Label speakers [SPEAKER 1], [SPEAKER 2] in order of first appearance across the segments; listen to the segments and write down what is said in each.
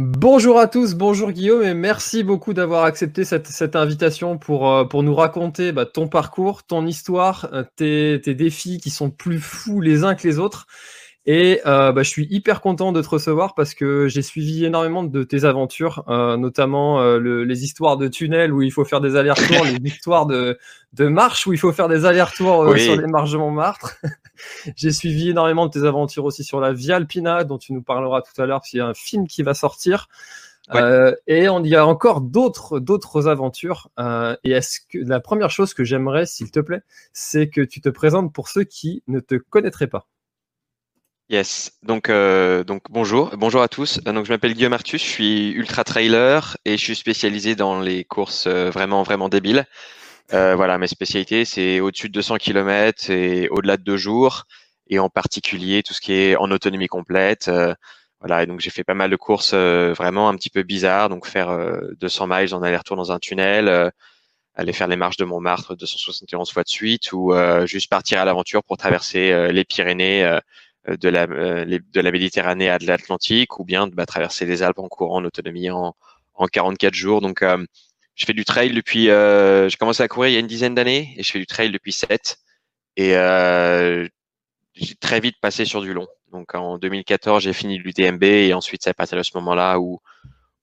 [SPEAKER 1] Bonjour à tous, bonjour Guillaume et merci beaucoup d'avoir accepté cette, cette invitation pour, euh, pour nous raconter bah, ton parcours, ton histoire, euh, tes, tes défis qui sont plus fous les uns que les autres. Et euh, bah, je suis hyper content de te recevoir parce que j'ai suivi énormément de tes aventures, euh, notamment euh, le, les histoires de tunnels où il faut faire des allers-retours, les histoires de, de marches où il faut faire des allers-retours
[SPEAKER 2] Oui.
[SPEAKER 1] sur les marches de Montmartre. j'ai suivi énormément de tes aventures aussi sur la Via Alpina, dont tu nous parleras tout à l'heure, parce qu'il y a un film qui va sortir.
[SPEAKER 2] Ouais.
[SPEAKER 1] Euh, et on y a encore d'autres d'autres aventures. Euh, et est-ce que la première chose que j'aimerais, s'il te plaît, c'est que tu te présentes pour ceux qui ne te connaîtraient pas.
[SPEAKER 2] Yes, donc, euh, donc bonjour, bonjour à tous. Donc je m'appelle Guillaume Artus, je suis ultra trailer et je suis spécialisé dans les courses vraiment vraiment débiles. Euh, voilà, mes spécialités c'est au-dessus de 200 km et au-delà de deux jours et en particulier tout ce qui est en autonomie complète. Euh, voilà, et donc j'ai fait pas mal de courses euh, vraiment un petit peu bizarres, donc faire euh, 200 miles en aller-retour dans un tunnel, euh, aller faire les marches de Montmartre 271 fois de suite ou euh, juste partir à l'aventure pour traverser euh, les Pyrénées. euh, de la, euh, de la Méditerranée à de l'Atlantique ou bien bah, traverser les Alpes en courant en autonomie en, en 44 jours. Donc, euh, je fais du trail depuis, euh, j'ai commencé à courir il y a une dizaine d'années et je fais du trail depuis 7. Et euh, j'ai très vite passé sur du long. Donc, en 2014, j'ai fini l'UTMB et ensuite, c'est à partir de ce moment-là où,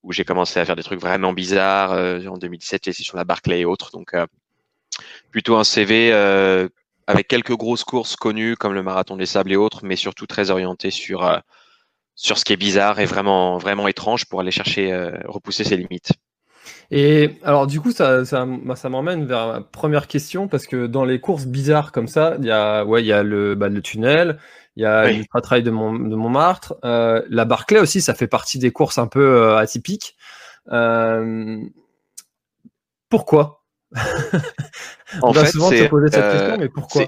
[SPEAKER 2] où j'ai commencé à faire des trucs vraiment bizarres. Euh, en 2017, j'ai essayé sur la Barclay et autres. Donc, euh, plutôt un CV euh, avec quelques grosses courses connues comme le marathon des sables et autres, mais surtout très orienté sur sur ce qui est bizarre et vraiment vraiment étrange pour aller chercher repousser ses limites.
[SPEAKER 1] Et alors du coup, ça, ça, bah, ça m'emmène vers ma première question parce que dans les courses bizarres comme ça, il y a, ouais, il y a le, bah, le tunnel, il y a
[SPEAKER 2] Oui.
[SPEAKER 1] l'ultra trail de, Mont, de Montmartre, euh, la Barclay aussi, ça fait partie des courses un peu euh, atypiques. Euh, pourquoi?
[SPEAKER 2] En
[SPEAKER 1] On
[SPEAKER 2] fait,
[SPEAKER 1] souvent se poser cette question, mais pourquoi?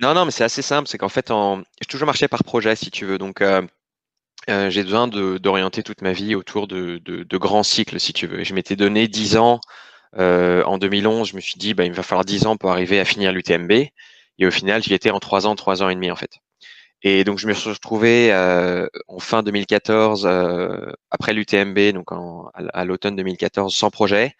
[SPEAKER 2] Non, non, mais c'est assez simple. C'est qu'en fait, en... j'ai toujours marché par projet, si tu veux. Donc, euh, euh, j'ai besoin d'orienter toute ma vie autour de, de, de grands cycles, si tu veux. Et je m'étais donné 10 ans en 2011, je me suis dit, bah, il va falloir 10 ans pour arriver à finir l'UTMB. Et au final, j'y étais en 3 ans, 3 ans et demi en fait. Et donc je me suis retrouvé euh, en fin 2014, euh, après l'UTMB, donc à, l'automne 2014, sans projet.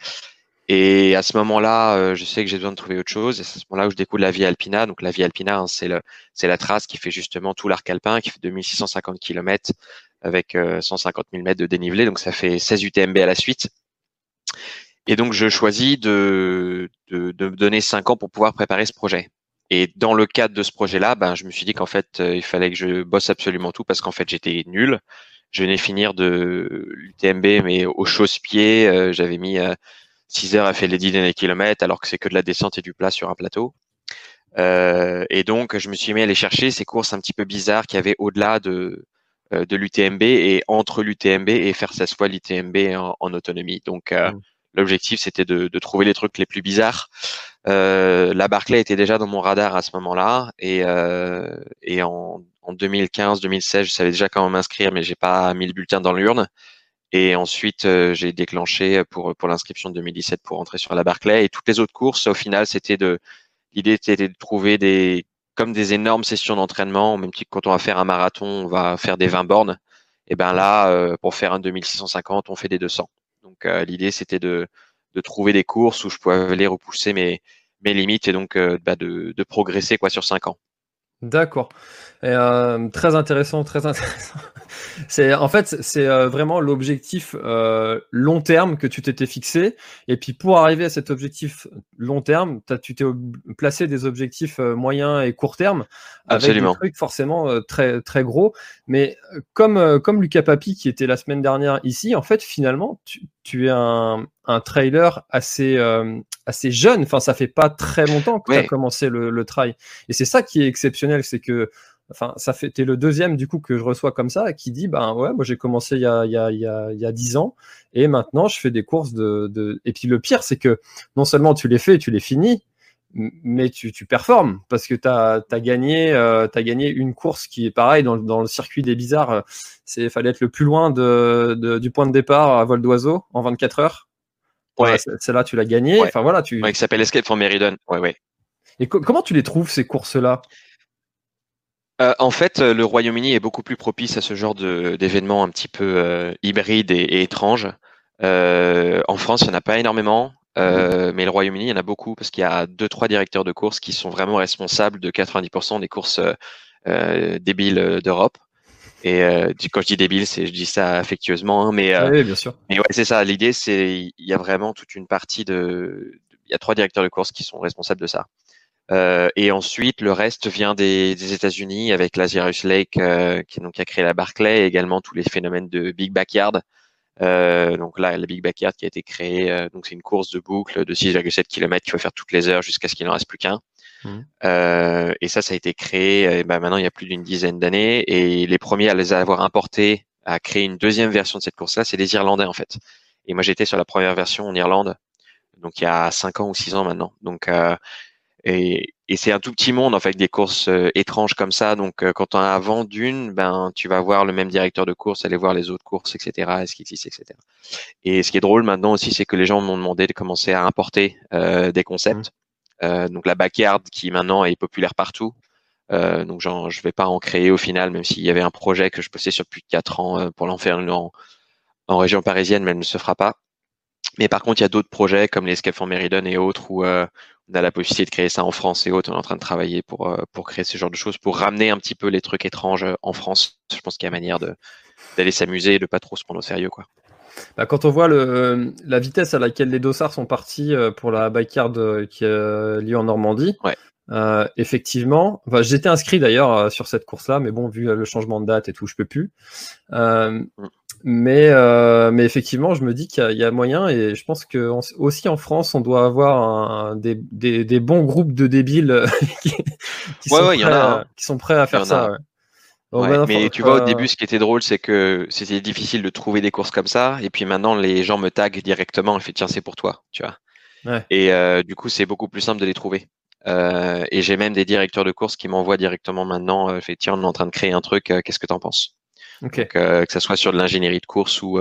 [SPEAKER 2] Et à ce moment-là, euh, je sais que j'ai besoin de trouver autre chose. Et c'est à ce moment-là où je découvre la Via Alpina. Donc la Via Alpina, hein, c'est le, c'est la trace qui fait justement tout l'arc alpin, qui fait 2650 km avec 150 000 mètres de dénivelé. Donc ça fait 16 UTMB à la suite. Et donc je choisis de, de, de me donner 5 ans pour pouvoir préparer ce projet. Et dans le cadre de ce projet-là, ben, je me suis dit qu'en fait, euh, il fallait que je bosse absolument tout parce qu'en fait, j'étais nul. Je venais finir de l'UTMB, mais au chausse-pied, euh, j'avais mis 6 euh, heures à faire les 10 derniers kilomètres, alors que c'est que de la descente et du plat sur un plateau. et donc, je me suis mis à aller chercher ces courses un petit peu bizarres qu'il y avait au-delà de, de l'UTMB et entre l'UTMB et faire cette fois l'UTMB en, autonomie. Donc, mmh. l'objectif, c'était de, de, trouver les trucs les plus bizarres. Euh, la Barclay était déjà dans mon radar à ce moment-là et, euh, et en, en 2015-2016, je savais déjà comment m'inscrire, mais j'ai pas mis le bulletin dans l'urne. Et ensuite, euh, j'ai déclenché pour pour l'inscription de 2017 pour entrer sur la Barclay. Et toutes les autres courses, au final, c'était de l'idée était de trouver des comme des énormes sessions d'entraînement, même si quand on va faire un marathon, on va faire des 20 bornes. Et ben là, euh, pour faire un 2650, on fait des 200. Donc l'idée, c'était de de trouver des courses où je pouvais aller repousser mes, mes limites et donc euh, bah, de, de, progresser quoi sur cinq ans.
[SPEAKER 1] D'accord. Euh, très intéressant, très intéressant. c'est en fait c'est euh, vraiment l'objectif euh, long terme que tu t'étais fixé. Et puis pour arriver à cet objectif long terme, tu t'es placé des objectifs moyens et court terme avec des trucs forcément très très gros. Mais comme comme Lucas Papi qui était la semaine dernière ici, en fait finalement tu, tu es un, un trailer assez assez jeune. Enfin ça fait pas très longtemps que tu as commencé le, le trail. Et c'est ça qui est exceptionnel, c'est que enfin, ça fait, t'es le deuxième du coup que je reçois comme ça, qui dit, ben ouais, moi j'ai commencé il y a, il y a, il y a, il y a 10 ans, et maintenant je fais des courses de, de... et puis le pire, c'est que non seulement tu les fais, tu les finis, mais tu, tu performes parce que tu as, as, gagné euh, as gagné une course qui est pareil dans, dans le circuit des bizarres. C'est fallait être le plus loin de, de, du point de départ à vol d'oiseau en 24 heures.
[SPEAKER 2] Ouais.
[SPEAKER 1] c'est là tu l'as gagné. Enfin voilà tu
[SPEAKER 2] ouais, qui s'appelle Escape from Meriden. Ouais ouais.
[SPEAKER 1] Et comment tu les trouves ces courses là
[SPEAKER 2] euh, en fait, euh, le Royaume-Uni est beaucoup plus propice à ce genre d'événements un petit peu euh, hybrides et, et étranges. En France, il n'y en a pas énormément, euh, mais le Royaume-Uni, il y en a beaucoup parce qu'il y a deux, trois directeurs de courses qui sont vraiment responsables de 90% des courses débiles d'Europe. Et quand je dis débile, c'est je dis ça affectueusement, hein, mais
[SPEAKER 1] oui, bien sûr.
[SPEAKER 2] Mais ouais, c'est ça. L'idée, c'est il y a vraiment toute une partie de, il y a trois directeurs de courses qui sont responsables de ça. Euh, et ensuite, le reste vient des, des États-Unis avec l'Azirus Lake euh, qui, donc, a créé la Barclay et également tous les phénomènes de Big Backyard. Euh, donc là, la Big Backyard qui a été créée, euh, donc c'est une course de boucle de 6,7 km qu'il faut faire toutes les heures jusqu'à ce qu'il n'en reste plus qu'un. Mmh. Euh, et ça, ça a été créé ben maintenant il y a plus d'une dizaine d'années. Et les premiers à les avoir importés, à créer une deuxième version de cette course-là, c'est les Irlandais en fait. Et moi, j'étais sur la première version en Irlande, donc il y a cinq ans ou six ans maintenant. Donc et, et c'est un tout petit monde en fait des courses euh, étranges comme ça. Donc euh, quand on a vendu une, ben tu vas voir le même directeur de course, aller voir les autres courses, etc. Est-ce qu'il existe, etc. Et ce qui est drôle maintenant aussi, c'est que les gens m'ont demandé de commencer à importer euh, des concepts. Mmh. donc la backyard qui maintenant est populaire partout. donc genre, je vais pas en créer au final, même s'il y avait un projet que je postais sur plus de quatre ans pour l'en faire en, en région parisienne, mais elle ne se fera pas. Mais par contre, il y a d'autres projets comme les Escape from Meriden et autres où, on a la possibilité de créer ça en France et autres. On est en train de travailler pour, euh, pour créer ce genre de choses, pour ramener un petit peu les trucs étranges en France. Je pense qu'il y a manière d'aller s'amuser et de pas trop se prendre au sérieux. Quoi.
[SPEAKER 1] Bah, quand on voit le, la vitesse à laquelle les dossards sont partis euh, pour la backyard euh, qui a lieu en Normandie,
[SPEAKER 2] ouais.
[SPEAKER 1] Euh, effectivement, enfin, j'étais inscrit d'ailleurs sur cette course-là, mais bon, vu le changement de date et tout, je peux plus. Euh, mm. Mais, euh, mais effectivement, je me dis qu'il y, y, a moyen et je pense que aussi en France, on doit avoir un, des, des, des, bons groupes de débiles qui, qui,
[SPEAKER 2] ouais,
[SPEAKER 1] sont,
[SPEAKER 2] ouais,
[SPEAKER 1] prêts
[SPEAKER 2] a,
[SPEAKER 1] à, qui sont prêts à faire ça.
[SPEAKER 2] Ouais. mais tu vois, au début, ce qui était drôle, c'est que c'était difficile de trouver des courses comme ça. Et puis maintenant, les gens me taguent directement. et fait tiens, c'est pour toi, tu vois. Et euh, du coup, c'est beaucoup plus simple de les trouver. Euh, et j'ai même des directeurs de courses qui m'envoient directement maintenant. Euh, tiens, on est en train de créer un truc. Euh, qu'est-ce que t'en penses?
[SPEAKER 1] Okay.
[SPEAKER 2] Donc, euh, que ce soit sur de l'ingénierie de course ou,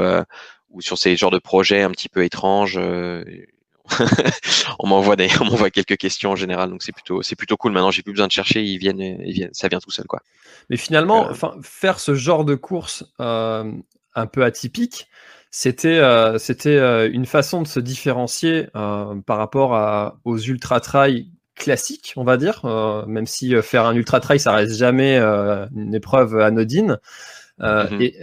[SPEAKER 2] ou sur ces genres de projets un petit peu étranges, on m'envoie des, on m'envoie quelques questions en général, donc c'est plutôt, c'est plutôt cool. Maintenant, j'ai plus besoin de chercher, ils viennent, ils viennent, ça vient tout seul, quoi.
[SPEAKER 1] Mais finalement, enfin, faire ce genre de course un peu atypique, c'était c'était une façon de se différencier par rapport à, aux ultra trail classiques, on va dire, même si faire un ultra trail, ça reste jamais une épreuve anodine. Mmh et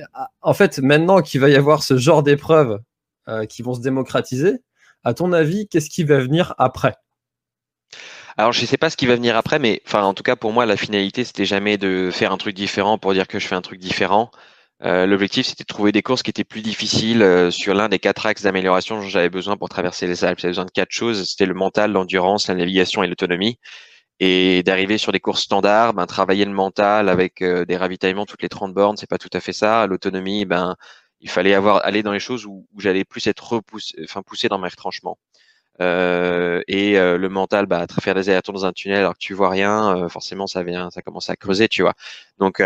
[SPEAKER 1] en fait, maintenant qu'il va y avoir ce genre d'épreuves qui vont se démocratiser, à ton avis, qu'est-ce qui va venir après?
[SPEAKER 2] Alors je sais pas ce qui va venir après, mais enfin en tout cas pour moi la finalité c'était jamais de faire un truc différent pour dire que je fais un truc différent. Euh, l'objectif, c'était de trouver des courses qui étaient plus difficiles euh, sur l'un des quatre axes d'amélioration dont j'avais besoin pour traverser les Alpes. J'avais besoin de quatre choses. C'était le mental, l'endurance, la navigation et l'autonomie. Et d'arriver sur des courses standards, ben, travailler le mental avec euh, des ravitaillements toutes les 30 bornes, c'est pas tout à fait ça. L'autonomie, ben, il fallait avoir aller dans les choses où, j'allais plus être repoussé, enfin poussé dans mes retranchements. et le mental, bah, faire des allers dans un tunnel alors que tu vois rien, forcément ça vient, ça commence à creuser, tu vois. Donc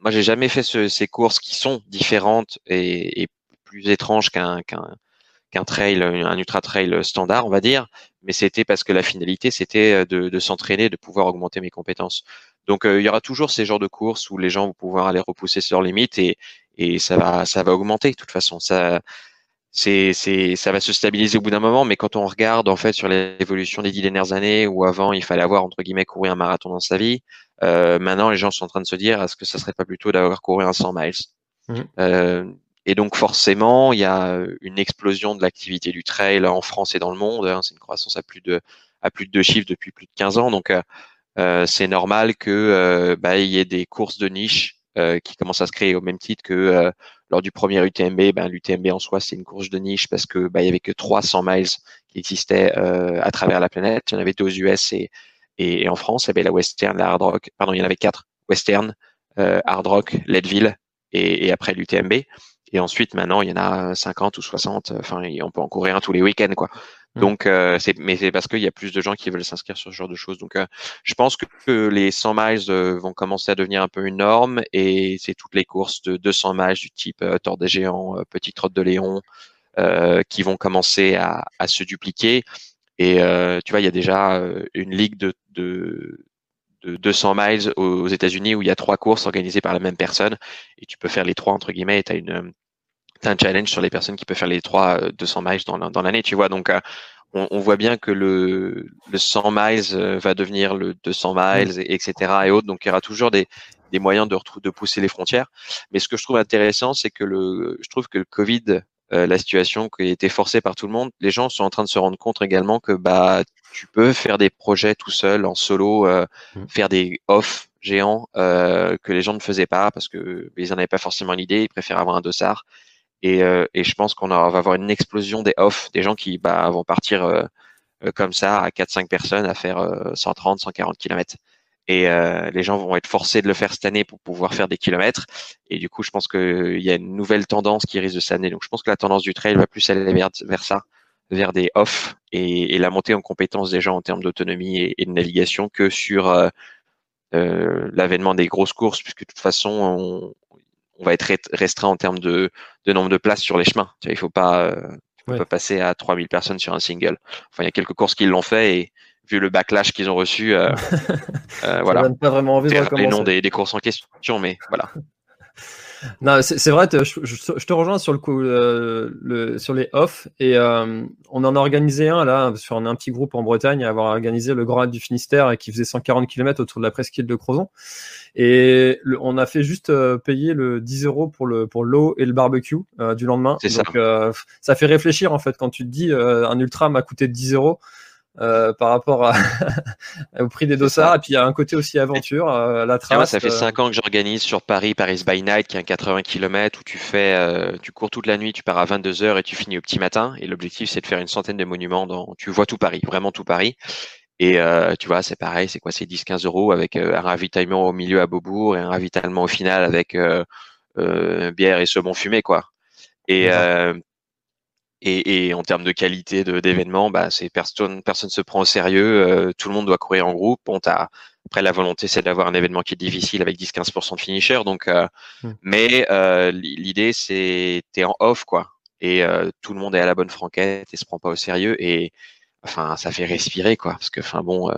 [SPEAKER 2] moi, j'ai jamais fait ces courses qui sont différentes et, plus étranges qu'un qu'un trail, un ultra trail standard, on va dire. Mais c'était parce que la finalité, c'était de, s'entraîner, de pouvoir augmenter mes compétences. Donc, euh, il y aura toujours ces genres de courses où les gens vont pouvoir aller repousser sur limites et, et ça va, ça va augmenter. De toute façon, ça, c'est, c'est, ça va se stabiliser au bout d'un moment. Mais quand on regarde en fait sur l'évolution des dix dernières années, où avant il fallait avoir entre guillemets couru un marathon dans sa vie, euh, maintenant, les gens sont en train de se dire est-ce que ça serait pas plutôt d'avoir couru un 100 miles mmh. euh, Et donc forcément, il y a une explosion de l'activité du trail en France et dans le monde. Hein. c'est une croissance à plus de à plus de deux chiffres depuis plus de 15 ans. Donc euh, c'est normal que bah, il y ait des courses de niche qui commencent à se créer au même titre que lors du premier UTMB. Ben, L'UTMB en soi, c'est une course de niche parce que bah, il y avait que 300 miles qui existaient à travers la planète. Il y en avait deux aux US et et, en France, il y avait la Western, la Hard Rock, pardon, il y en avait quatre. Western, euh, Hard Rock, Leadville et, et après l'UTMB. Et ensuite, maintenant, il y en a 50 ou 60. Enfin, on peut en courir un tous les week-ends, quoi. Mmh. Donc, euh, c'est, mais c'est parce qu'il y a plus de gens qui veulent s'inscrire sur ce genre de choses. Donc, euh, je pense que les 100 miles euh, vont commencer à devenir un peu une norme et c'est toutes les courses de 200 miles du type Tour des Géants, Petite Trotte de Léon, qui vont commencer à, à se dupliquer. Et euh, tu vois, il y a déjà euh, une ligue de, de, de 200 miles aux États-Unis où il y a trois courses organisées par la même personne et tu peux faire les trois entre guillemets. Et tu as une as un challenge sur les personnes qui peuvent faire les trois 200 euh, miles dans, l'année, tu vois. Donc on, on, voit bien que le, le 100 miles va devenir le 200 miles, et, etc. et autres. Donc il y aura toujours des, des moyens de, de pousser les frontières. Mais ce que je trouve intéressant, c'est que le, je trouve que le Covid euh, la situation qui a été forcée par tout le monde, les gens sont en train de se rendre compte également que bah tu peux faire des projets tout seul en solo, euh, mmh. faire des off géants euh, que les gens ne faisaient pas parce que ils n'en avaient pas forcément l'idée, ils préfèrent avoir un dossard. Et, et je pense qu'on va avoir une explosion des off, des gens qui bah, vont partir comme ça à 4-5 personnes à faire 130, 140 km et euh, les gens vont être forcés de le faire cette année pour pouvoir faire des kilomètres. Et du coup, je pense qu'il y a une nouvelle tendance qui risque de s'amener. Donc, je pense que la tendance du trail va plus aller vers, vers ça, vers des off et, et, la montée en compétences des gens en termes d'autonomie et, de navigation que sur euh, euh, l'avènement des grosses courses, puisque de toute façon, on, on va être restreint en termes de, de, nombre de places sur les chemins. Il faut pas, euh, faut pas passer à 3000 personnes sur un single. Enfin, il y a quelques courses qui l'ont fait et vu le backlash qu'ils ont reçu. Euh,
[SPEAKER 1] euh, voilà. donne pas vraiment envie de.
[SPEAKER 2] Les noms des, des courses en question, mais voilà.
[SPEAKER 1] Non, c'est vrai, je, te rejoins sur le coup, euh, le, sur les off et on en a organisé un là, a un petit groupe en Bretagne à avoir organisé le Grand Raid du Finistère et qui faisait 140 km autour de la presqu'île de Crozon et on a fait juste payer le 10 euros pour le pour l'eau et le barbecue du lendemain. Donc ça. ça fait réfléchir en fait quand tu te dis un ultra m'a coûté 10 euros. Euh, par rapport au prix des dossards. Et puis il y a un côté aussi aventure, euh, la trace. Moi,
[SPEAKER 2] ça fait 5 euh. ans que j'organise sur Paris, Paris by Night, qui est un 80 km où tu fais, tu cours toute la nuit, tu pars à 22 heures et tu finis au petit matin. Et l'objectif, c'est de faire une centaine de monuments. Dans, tu vois tout Paris, vraiment tout Paris. Et tu vois, c'est pareil, c'est quoi C'est 10-15 euros avec un ravitaillement au milieu à Beaubourg et un ravitaillement au final avec bière et saumon fumé, quoi. Et, et, et, en termes de qualité d'événement, bah, c'est personne personne se prend au sérieux. Euh, tout le monde doit courir en groupe. Bon, après la volonté, c'est d'avoir un événement qui est difficile avec 10-15% de finisher. Donc, euh, mmh. mais euh, l'idée, c'est t'es en off quoi. et tout le monde est à la bonne franquette et se prend pas au sérieux et enfin ça fait respirer quoi parce que enfin bon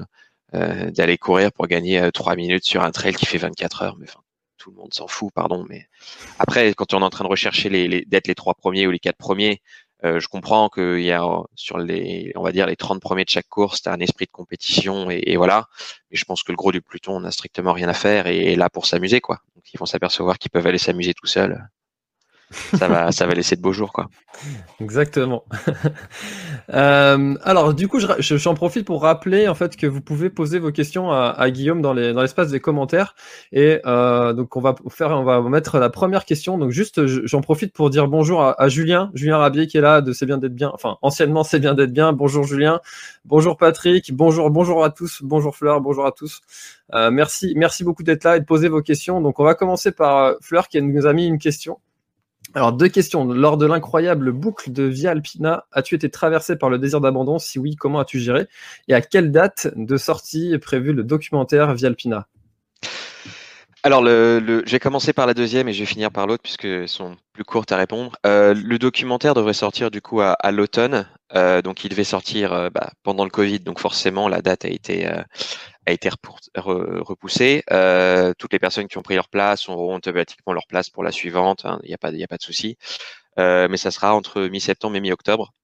[SPEAKER 2] d'aller courir pour gagner trois minutes sur un trail qui fait 24 heures mais enfin tout le monde s'en fout pardon mais après quand on est en train de rechercher les, d'être les trois premiers ou les quatre premiers euh, je comprends qu'il y a sur les, on va dire les 30 premiers de chaque course, tu as un esprit de compétition et, voilà. Mais je pense que le gros du peloton n'a strictement rien à faire et est là pour s'amuser quoi. Donc ils vont s'apercevoir qu'ils peuvent aller s'amuser tout seuls ça va, ça va laisser de beaux jours, quoi.
[SPEAKER 1] Exactement. euh, alors, du coup, j'en je, profite pour rappeler en fait que vous pouvez poser vos questions à, Guillaume dans les dans l'espace des commentaires. Et euh, donc, on va faire, on va mettre la première question. Donc, juste, j'en profite pour dire bonjour à, Julien, Julien Rabier qui est là de C'est bien d'être bien. Enfin, anciennement, C'est bien d'être bien. Bonjour Julien. Bonjour Patrick. Bonjour, bonjour à tous. Bonjour Fleur. Bonjour à tous. Euh, merci, merci beaucoup d'être là et de poser vos questions. Donc, on va commencer par Fleur qui nous a mis une question. Alors, deux questions. Lors de l'incroyable boucle de Via Alpina, as-tu été traversé par le désir d'abandon? Si oui, comment as-tu géré? Et à quelle date de sortie est prévu le documentaire Via Alpina?
[SPEAKER 2] Alors, le, le, je vais commencer par la deuxième et je vais finir par l'autre puisque sont plus courtes à répondre. Euh, le documentaire devrait sortir du coup à, l'automne, euh, donc il devait sortir euh, bah, pendant le Covid, donc forcément la date a été a été repoussée. Toutes les personnes qui ont pris leur place auront automatiquement leur place pour la suivante. Hein, il n'y a pas il a pas de souci, mais ça sera entre mi-septembre et mi-octobre.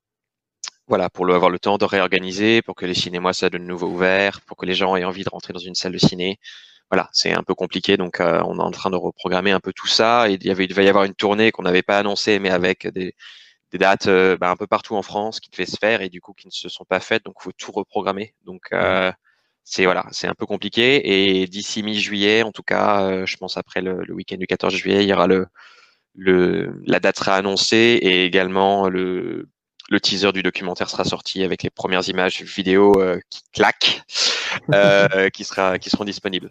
[SPEAKER 2] Voilà, pour avoir le temps de réorganiser, pour que les cinémas soient de nouveau ouverts, pour que les gens aient envie de rentrer dans une salle de ciné voilà, c'est un peu compliqué. Donc, euh, on est en train de reprogrammer un peu tout ça. Et il, y avait, il devait y avoir une tournée qu'on n'avait pas annoncée, mais avec des, dates euh, bah, un peu partout en France qui devaient se faire et du coup qui ne se sont pas faites. Donc, il faut tout reprogrammer. Donc, euh, c'est voilà, c'est un peu compliqué. Et d'ici mi-juillet, en tout cas, je pense après le, le week-end du 14 juillet, il y aura le, le, la date sera annoncée et également le, le teaser du documentaire sera sorti avec les premières images vidéo qui claquent, euh, qui, sera, qui seront disponibles.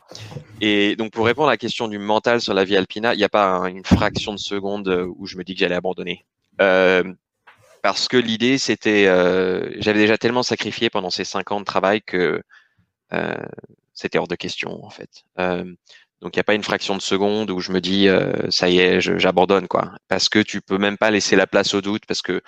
[SPEAKER 2] Et donc pour répondre à la question du mental sur la vie alpina, il n'y a pas une fraction de seconde euh, où je me dis que j'allais abandonner. Euh, parce que l'idée, c'était, euh, j'avais déjà tellement sacrifié pendant ces cinq ans de travail que c'était hors de question en fait. Donc il n'y a pas une fraction de seconde où je me dis ça y est, j'abandonne quoi. Parce que tu peux même pas laisser la place au doute parce que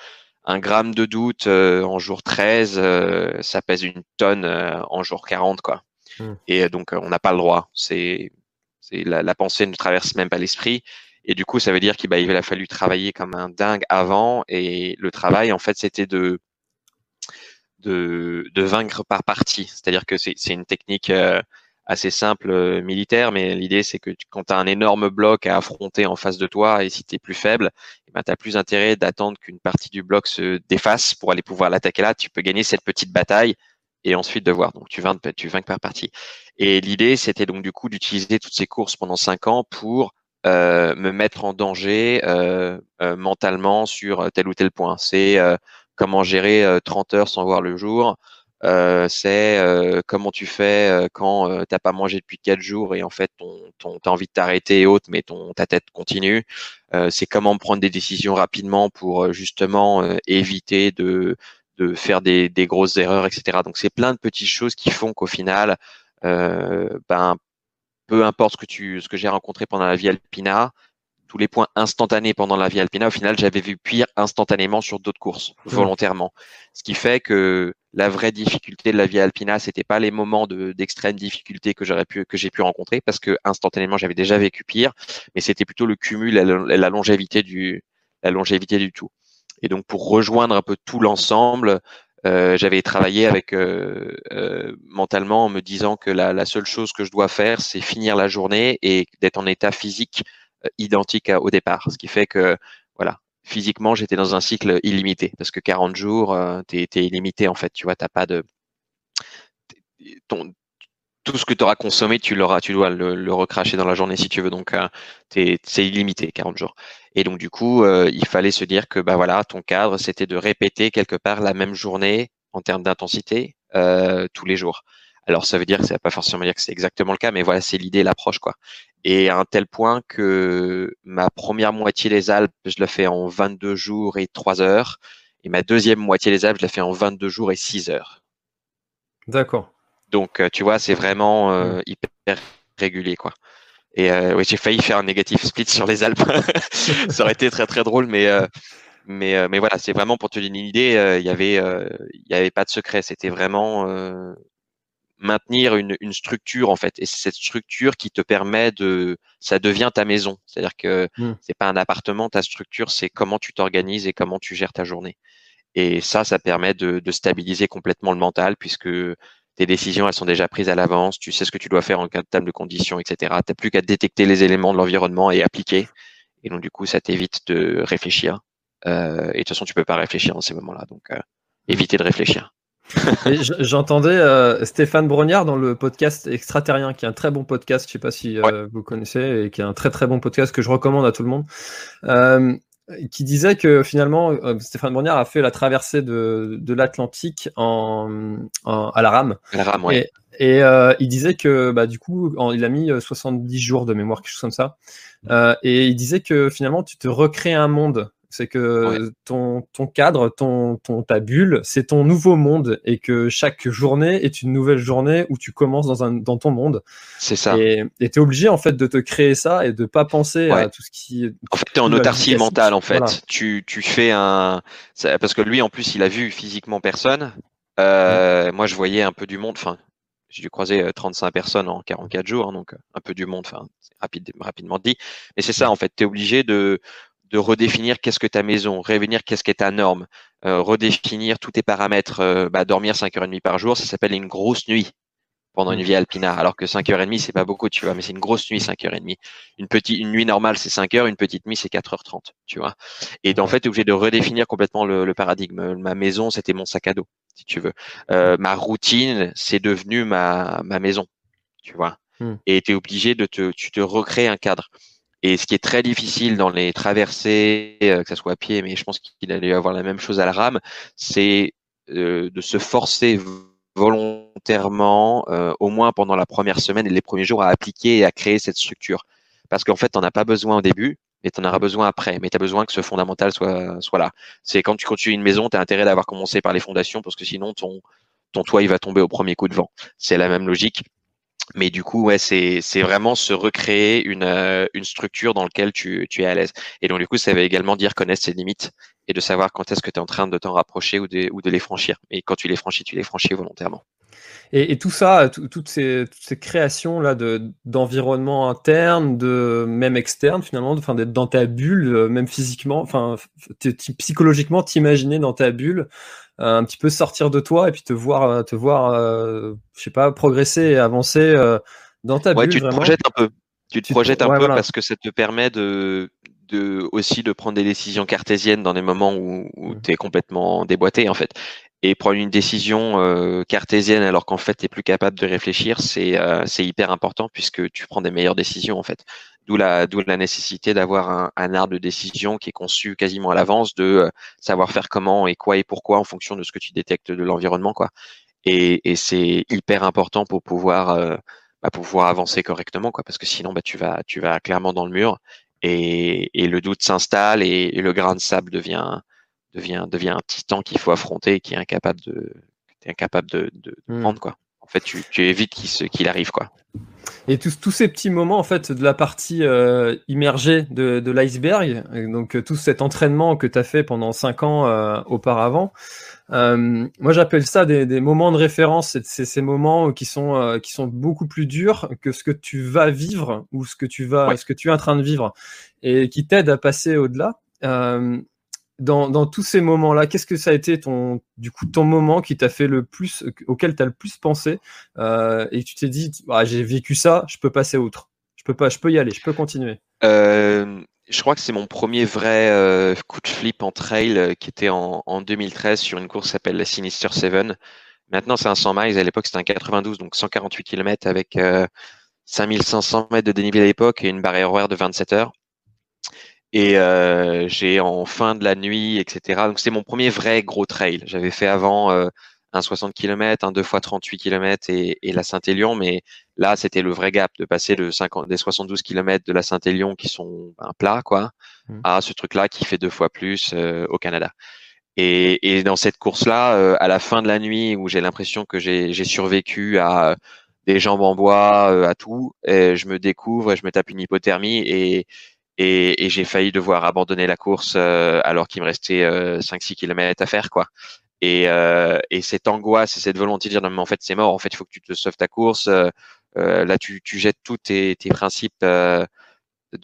[SPEAKER 2] un gramme de doute euh, en jour 13, euh, ça pèse une tonne euh, en jour 40, quoi. Hmm. Et donc, on n'a pas le droit. C'est, c'est la, la, pensée ne traverse même pas l'esprit. Et du coup, ça veut dire qu'il bah, il a fallu travailler comme un dingue avant. Et le travail, en fait, c'était de, de, de vaincre par partie. C'est-à-dire que c'est, c'est une technique assez simple euh, militaire, mais l'idée c'est que quand tu as un énorme bloc à affronter en face de toi et si tu es plus faible, eh ben, tu as plus intérêt d'attendre qu'une partie du bloc se défasse pour aller pouvoir l'attaquer là. Tu peux gagner cette petite bataille et ensuite de voir. Donc tu vainques, tu vainques par partie. Et l'idée c'était donc du coup d'utiliser toutes ces courses pendant cinq ans pour euh, me mettre en danger euh, mentalement sur tel ou tel point. C'est comment gérer 30 heures sans voir le jour, euh, c'est euh, comment tu fais euh, quand euh, t'as pas mangé depuis quatre jours et en fait ton, ton t'as envie de t'arrêter et autres, mais ton ta tête continue. c'est comment prendre des décisions rapidement pour justement éviter de de faire des, des grosses erreurs, etc. Donc c'est plein de petites choses qui font qu'au final, ben peu importe ce que tu ce que j'ai rencontré pendant la vie alpina, tous les points instantanés pendant la vie alpina, au final, j'avais vu pire instantanément sur d'autres courses, mmh. volontairement. Ce qui fait que la vraie difficulté de la vie alpina, c'était pas les moments d'extrême difficulté que j'aurais pu, que j'ai pu rencontrer, parce que instantanément, j'avais déjà vécu pire, mais c'était plutôt le cumul, la, longévité du, la longévité du tout. Et donc, pour rejoindre un peu tout l'ensemble, euh, j'avais travaillé avec euh, euh, mentalement en me disant que la, la, seule chose que je dois faire, c'est finir la journée et d'être en état physique euh, identique au départ. Ce qui fait que, physiquement, j'étais dans un cycle illimité parce que 40 jours, euh, tu es, illimité en fait. Tu vois, t'as pas de. Ton, tout ce que tu auras consommé, tu l'auras, tu dois le, recracher dans la journée si tu veux. Donc, euh, c'est illimité, 40 jours. Et donc, du coup, il fallait se dire que, bah voilà, ton cadre, c'était de répéter quelque part la même journée en termes d'intensité tous les jours. Alors ça veut dire que ça va pas forcément dire que c'est exactement le cas, mais voilà, c'est l'idée, l'approche quoi. Et à un tel point que ma première moitié des Alpes, je la fais en 22 jours et 3 heures, et ma deuxième moitié des Alpes, je la fais en 22 jours et 6 heures.
[SPEAKER 1] D'accord.
[SPEAKER 2] Donc euh, tu vois, c'est vraiment euh, mmh. hyper régulier quoi. Et euh, oui, j'ai failli faire un négatif split sur les Alpes. ça aurait été très très drôle, mais mais, mais voilà, c'est vraiment pour te donner une idée, il y avait, il y avait pas de secret. C'était vraiment maintenir une, une, structure en fait. Et c'est cette structure qui te permet de, ça devient ta maison. C'est-à-dire que mmh. c'est pas un appartement, ta structure, c'est comment tu t'organises et comment tu gères ta journée. Et ça, ça permet de, de stabiliser complètement le mental puisque tes décisions, elles sont déjà prises à l'avance. Tu sais ce que tu dois faire en cas de table de conditions, etc. Tu n'as plus qu'à détecter les éléments de l'environnement et appliquer. Et donc, du coup, ça t'évite de réfléchir. Euh, et de toute façon, tu peux pas réfléchir dans ces moments-là. Donc, euh, éviter de réfléchir.
[SPEAKER 1] J'entendais euh, Stéphane Brognard dans le podcast Extraterrien, qui est un très bon podcast, je sais pas si euh, vous connaissez, et qui est un très très bon podcast que je recommande à tout le monde, euh, qui disait que finalement Stéphane Brognard a fait la traversée de, de l'Atlantique en, à la rame.
[SPEAKER 2] À la rame, ouais.
[SPEAKER 1] Et, il disait que bah, du coup, il a mis 70 jours de mémoire, quelque chose comme ça. et il disait que finalement, tu te recrées un monde c'est que ton, ton cadre, ton, ton, ta bulle, c'est ton nouveau monde et que chaque journée est une nouvelle journée où tu commences dans, un, dans ton monde.
[SPEAKER 2] C'est ça.
[SPEAKER 1] Et tu es obligé en fait de te créer ça et de pas penser à tout ce qui.
[SPEAKER 2] En fait, tu es en autarcie mentale en fait. Tu, tu fais un. Parce que lui en plus, il a vu physiquement personne. Euh, moi, je voyais un peu du monde. Enfin, j'ai dû croiser 35 personnes en 44 jours, hein, donc un peu du monde. Enfin, rapide, rapidement dit. Mais c'est ça en fait. Tu es obligé de de redéfinir qu'est-ce que ta maison, revenir qu'est-ce qu'est ta norme, euh, redéfinir tous tes paramètres. Euh, bah, dormir 5h30 par jour, ça s'appelle une grosse nuit pendant une mmh. vie alpina. Alors que 5h30, c'est pas beaucoup, tu vois, mais c'est une grosse nuit, 5h30. Une petite, une nuit normale, c'est 5 heures, une petite nuit, c'est 4h30, tu vois. Et en fait, tu es obligé de redéfinir complètement le, paradigme. Ma maison, c'était mon sac à dos, si tu veux. Euh, ma routine, c'est devenu ma, ma maison, tu vois. Mmh. Et tu es obligé de te, tu te recrées un cadre. Et ce qui est très difficile dans les traversées, euh, que ce soit à pied, mais je pense qu'il allait avoir la même chose à la rame, c'est euh, de se forcer volontairement, euh, au moins pendant la première semaine et les premiers jours, à appliquer et à créer cette structure. Parce qu'en fait, tu n'en as pas besoin au début, mais tu en auras besoin après. Mais tu as besoin que ce fondamental soit, soit là. C'est quand tu construis une maison, tu as intérêt d'avoir commencé par les fondations, parce que sinon, ton, ton toit, il va tomber au premier coup de vent. C'est la même logique. Mais du coup, ouais, c'est vraiment se recréer une euh, une structure dans laquelle tu tu es à l'aise. Et donc du coup, ça veut également dire connaître ses limites et de savoir quand est-ce que tu es en train de t'en rapprocher ou de ou de les franchir. Et quand tu les franchis, tu les franchis volontairement.
[SPEAKER 1] Et, et tout ça, toutes ces toutes ces créations là de d'environnement interne, de même externe finalement, enfin d'être dans ta bulle, euh, même physiquement, enfin psychologiquement, t'imaginer dans ta bulle un petit peu sortir de toi et puis te voir, euh, te voir, euh, je sais pas, progresser et avancer euh, dans ta
[SPEAKER 2] ouais,
[SPEAKER 1] bulle.
[SPEAKER 2] Tu te projettes un peu. Tu te projettes un peu parce que ça te permet de, de aussi de prendre des décisions cartésiennes dans des moments où, où mmh. tu es complètement déboîté en fait. Et prendre une décision cartésienne alors qu'en fait tu es plus capable de réfléchir, c'est c'est hyper important puisque tu prends des meilleures décisions en fait. D'où la, la nécessité d'avoir un, un, arbre de décision qui est conçu quasiment à l'avance, de euh, savoir faire comment et quoi et pourquoi en fonction de ce que tu détectes de l'environnement, quoi. Et, et c'est hyper important pour pouvoir, euh, bah, pouvoir avancer correctement, quoi, parce que sinon, bah, tu vas, tu vas clairement dans le mur et, et le doute s'installe et, le grain de sable devient, devient, devient un titan qu'il faut affronter et qui est incapable de, incapable de, de mmh. prendre, quoi. En fait, tu, tu évites qu'il, qu'il arrive, quoi.
[SPEAKER 1] Et tous, tous ces petits moments en fait de la partie euh, immergée de, de l'iceberg, donc euh, tout cet entraînement que tu as fait pendant cinq ans euh, auparavant, moi j'appelle ça des, des, moments de référence. C'est ces moments qui sont qui sont beaucoup plus durs que ce que tu vas vivre ou ce que tu vas ce que tu es en train de vivre et qui t'aident à passer au-delà. Dans, tous ces moments-là, qu'est-ce que ça a été ton, du coup, ton moment qui t'a fait le plus, auquel tu as le plus pensé, euh, et tu t'es dit, ah, j'ai vécu ça, je peux passer outre, je peux pas, je peux y aller, je peux continuer.
[SPEAKER 2] Euh, je crois que c'est mon premier vrai euh, coup de flip en trail euh, qui était en, en, 2013 sur une course qui s'appelle la Sinister Seven. Maintenant, c'est un 100 miles. À l'époque, c'était un 92, donc 148 km avec 5500 mètres de dénivelé à l'époque et une barrière horaire de 27 heures. Et euh, j'ai en fin de la nuit, etc. Donc c'est mon premier vrai gros trail. J'avais fait avant euh, un 60 km, un 2 fois 38 km et, et la Saint-Élion, mais là c'était le vrai gap de passer de 50, des 72 km de la Saint-Élion qui sont un plat quoi, mmh. à ce truc-là qui fait deux fois plus euh, au Canada. Et, et, dans cette course-là, euh, à la fin de la nuit où j'ai l'impression que j'ai survécu à des jambes en bois, euh, à tout, et je me découvre et je me tape une hypothermie et et, j'ai failli devoir abandonner la course alors qu'il me restait 5-6 km à faire quoi. Et, et cette angoisse et cette volonté de dire non mais en fait c'est mort, en fait il faut que tu te sauves ta course. là tu, tu jettes tous tes, tes principes de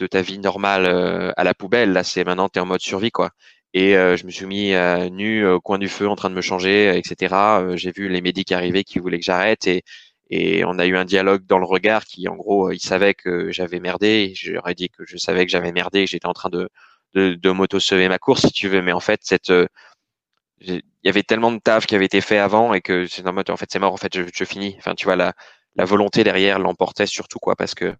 [SPEAKER 2] ta vie normale à la poubelle. Là c'est maintenant tu es en mode survie quoi. Et je me suis mis nu au coin du feu en train de me changer, etc. j'ai vu les médics arriver qui voulaient que j'arrête et, et on a eu un dialogue dans le regard qui, en gros, il savait que j'avais merdé. Ai dit que je savais que j'avais merdé, j'étais en train de, de, de m'auto-sauver ma course, si tu veux. Mais en fait, cette, euh, il y avait tellement de taf qui avait été fait avant et que c'est en mode, en fait, c'est mort, en fait, je, je, finis. Enfin, tu vois, la, la volonté derrière l'emportait surtout, quoi, parce que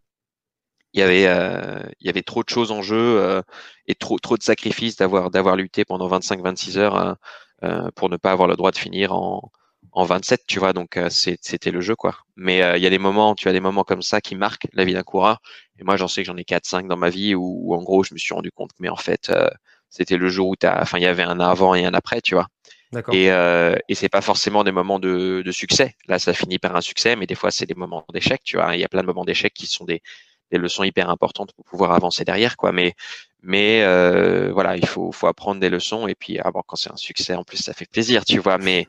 [SPEAKER 2] il y avait, euh, il y avait trop de choses en jeu euh, et trop, trop de sacrifices d'avoir, d'avoir lutté pendant 25-26 heures pour ne pas avoir le droit de finir en, en 27, tu vois, donc euh, c'était le jeu, quoi. Mais euh, il y a des moments, tu as des moments comme ça qui marquent la vie d'un coureur. Et moi, j'en sais que j'en ai 4-5 dans ma vie où, en gros, je me suis rendu compte que, mais en fait, euh, c'était le jour où as, enfin, il y avait un avant et un après, tu vois. Et, et c'est pas forcément des moments de, de, succès. Là, ça finit par un succès, mais des fois, c'est des moments d'échec, tu vois. Il y a plein de moments d'échec qui sont des, des leçons hyper importantes pour pouvoir avancer derrière, quoi. Mais, mais voilà, il faut, faut apprendre des leçons et puis, ah, quand c'est un succès, en plus, ça fait plaisir, tu vois. Mais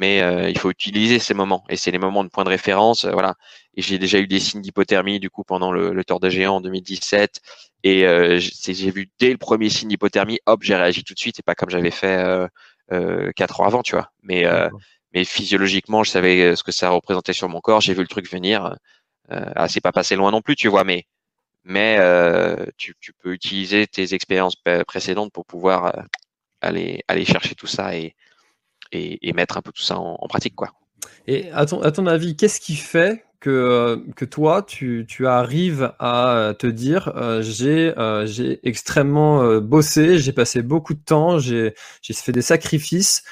[SPEAKER 2] mais euh, il faut utiliser ces moments. Et c'est les moments de point de référence euh, voilà. Et j'ai déjà eu des signes d'hypothermie du coup pendant le, le Tour des Géants en 2017 et euh, j'ai vu dès le premier signe d'hypothermie hop j'ai réagi tout de suite. Et pas comme j'avais fait quatre ans avant tu vois. Mais mais physiologiquement je savais ce que ça représentait sur mon corps. J'ai vu le truc venir. Ah c'est pas passé loin non plus tu vois mais mais tu, tu, peux utiliser tes expériences précédentes pour pouvoir aller aller chercher tout ça et et, mettre un peu tout ça en, pratique. Quoi.
[SPEAKER 1] Et à ton, à ton avis, qu'est-ce qui fait que, que toi, tu, tu arrives à te dire euh, j'ai euh, j'ai extrêmement euh, bossé, j'ai passé beaucoup de temps, j'ai fait des sacrifices,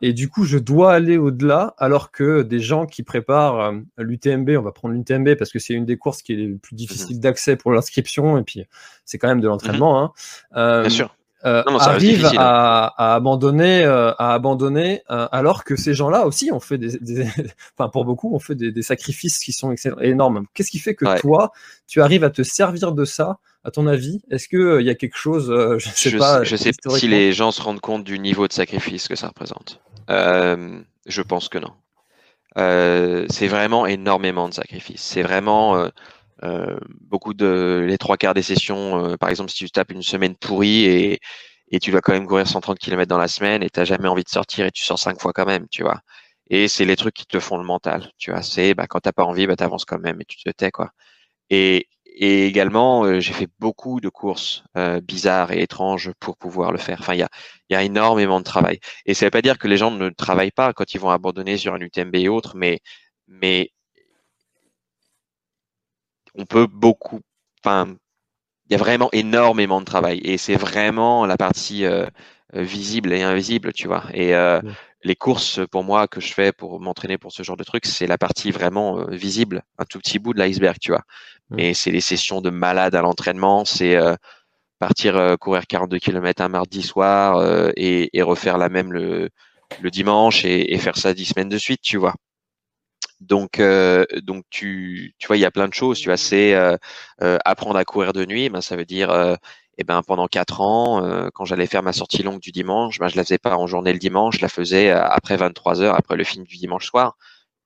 [SPEAKER 1] et du coup, je dois aller au-delà, alors que des gens qui préparent l'UTMB, on va prendre l'UTMB parce que c'est une des courses qui est le plus difficile mmh d'accès pour l'inscription, et puis c'est quand même de l'entraînement.
[SPEAKER 2] Hein. Bien sûr
[SPEAKER 1] euh, arrive hein. à, abandonner, euh, à abandonner, euh, alors que ces gens-là aussi ont fait des, enfin pour beaucoup, ont fait des, sacrifices qui sont énormes. Qu'est-ce qui fait que toi, tu arrives à te servir de ça À ton avis, est-ce que il y a quelque chose, je sais pas,
[SPEAKER 2] je sais pas si les gens se rendent compte du niveau de sacrifice que ça représente. je pense que non. c'est vraiment énormément de sacrifices. C'est vraiment euh, beaucoup de les trois quarts des sessions, euh, par exemple, si tu tapes une semaine pourrie et, et tu dois quand même courir 130 km dans la semaine et t'as jamais envie de sortir et tu sors cinq fois quand même, tu vois. Et c'est les trucs qui te font le mental, tu vois. C'est bah, quand t'as pas envie, bah t'avances quand même et tu te tais quoi. Et, et également, euh, j'ai fait beaucoup de courses bizarres et étranges pour pouvoir le faire. Enfin, il y a, y a énormément de travail. Et ça veut pas dire que les gens ne travaillent pas quand ils vont abandonner sur un UTMB et autres, mais mais on peut beaucoup, enfin, il y a vraiment énormément de travail et c'est vraiment la partie euh, euh, visible et invisible, tu vois. Et euh, les courses pour moi que je fais pour m'entraîner pour ce genre de trucs, c'est la partie vraiment visible, un tout petit bout de l'iceberg, tu vois. Mais c'est les sessions de malade à l'entraînement, c'est partir courir 42 km un mardi soir et, et, refaire la même le, le dimanche et, et, faire ça dix semaines de suite, tu vois. Donc, euh, donc tu, tu vois, il y a plein de choses. Tu vois, c'est euh, euh, apprendre à courir de nuit. Ben, ça veut dire, eh ben, pendant quatre ans, quand j'allais faire ma sortie longue du dimanche, ben, je la faisais pas en journée le dimanche, je la faisais après 23 heures, après le film du dimanche soir.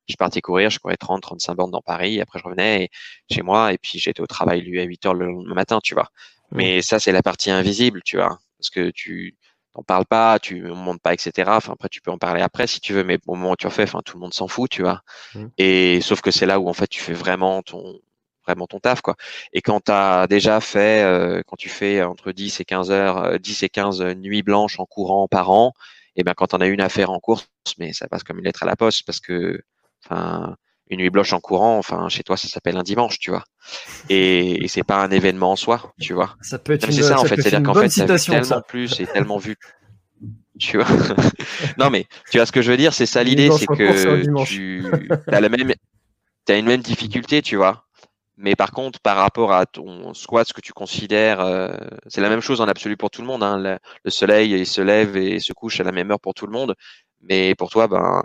[SPEAKER 2] Je partais courir, je courais 30, 35 bornes dans Paris. Après, je revenais chez moi et puis j'étais au travail lui à 8 heures le matin, tu vois. Mais ça, c'est la partie invisible, tu vois, parce que tu t'en parles pas, tu ne montes pas, etc. Enfin, après, tu peux en parler après si tu veux, mais au moment où tu en fais, enfin, tout le monde s'en fout, tu vois. Mmh. Et sauf que c'est là où en fait tu fais vraiment ton vraiment ton taf, quoi. Et quand tu as déjà fait, euh, quand tu fais entre 10 et 15 heures, 10 euh, et 15 nuits blanches en courant par an, et ben quand on a une affaire en course, mais ça passe comme une lettre à la poste parce que, enfin, une nuit blanche en courant, enfin, chez toi, ça s'appelle un dimanche, tu vois. Et, c'est pas un événement en soi, tu vois.
[SPEAKER 1] Ça peut être
[SPEAKER 2] C'est ça, en fait. C'est-à-dire qu'en fait, ça tellement plus et tellement vu. Tu vois. non, mais tu vois ce que je veux dire, c'est ça l'idée, c'est que tu as la même, as une même difficulté, tu vois. Mais par contre, par rapport à ton squat, ce que tu considères, euh, c'est la même chose en absolu pour tout le monde. Hein. Le, soleil, il se lève et se couche à la même heure pour tout le monde. Mais pour toi, ben,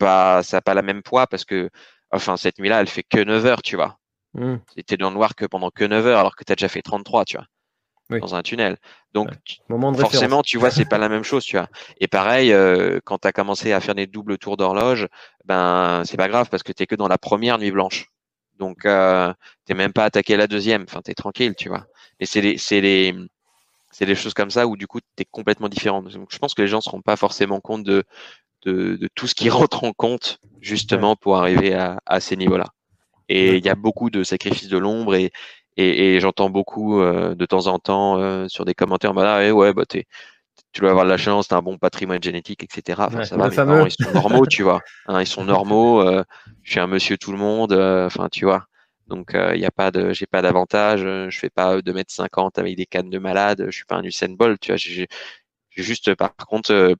[SPEAKER 2] ben ça n'a pas la même poids parce que, enfin, cette nuit-là, elle fait que 9 heures, tu vois. Mmh. Tu es dans le noir que pendant que 9 heures alors que tu as déjà fait 33, tu vois. Dans un tunnel. Donc, forcément, tu vois, c'est pas la même chose, tu vois. Et pareil, euh, quand tu as commencé à faire des doubles tours d'horloge, ben, c'est pas grave parce que tu que dans la première nuit blanche. Donc, euh, t'es même pas attaqué la deuxième. Enfin, t'es tranquille, tu vois. Et c'est les, c'est les, c'est des choses comme ça où du coup, tu es complètement différent. Donc, je pense que les gens ne se rendent pas forcément compte de, de, de, tout ce qui rentre en compte justement pour arriver à, à ces niveaux-là. Et il y a beaucoup de sacrifices de l'ombre et, et, et j'entends beaucoup euh, de temps en temps euh, sur des commentaires, bah là, eh ouais, bah tu dois avoir de la chance, t'as un bon patrimoine génétique, etc. Enfin, ça va, ils sont normaux, tu vois. Hein, ils sont normaux. Euh, je suis un monsieur tout le monde. Enfin, tu vois. Donc, il n'y a pas de, j'ai pas d'avantage. Je fais pas 2 mètres 50 avec des cannes de malade. Je suis pas un Usain Bolt, tu vois. J'ai juste, par contre,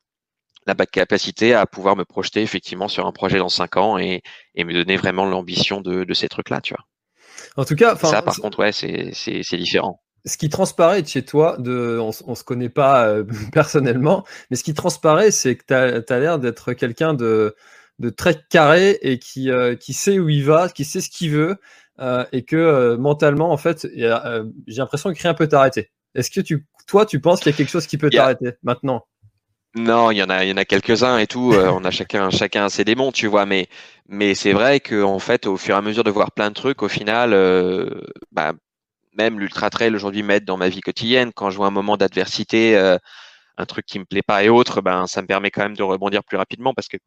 [SPEAKER 2] la capacité à pouvoir me projeter effectivement sur un projet dans cinq ans et, et me donner vraiment l'ambition de, de, ces trucs-là, tu vois.
[SPEAKER 1] En tout cas,
[SPEAKER 2] ça, par contre, ouais, c'est différent.
[SPEAKER 1] Ce qui transparaît de chez toi, de, on, on se connaît pas euh, personnellement, mais ce qui transparaît, c'est que tu as, as l'air d'être quelqu'un de, de très carré et qui, euh, qui sait où il va, qui sait ce qu'il veut, euh, et que euh, mentalement, en fait, euh, j'ai l'impression que rien peut t'arrêter. Est-ce que tu, toi, tu penses qu'il y a quelque chose qui peut t'arrêter maintenant?
[SPEAKER 2] Non, il y en a, il y en a quelques-uns et tout. Euh, on a chacun, chacun ses démons, tu vois. Mais, mais c'est vrai que en fait, au fur et à mesure de voir plein de trucs, au final, euh, bah, même l'ultra trail aujourd'hui m'aide dans ma vie quotidienne. Quand je vois un moment d'adversité, euh, un truc qui me plaît pas et autre, ben ça me permet quand même de rebondir plus rapidement parce que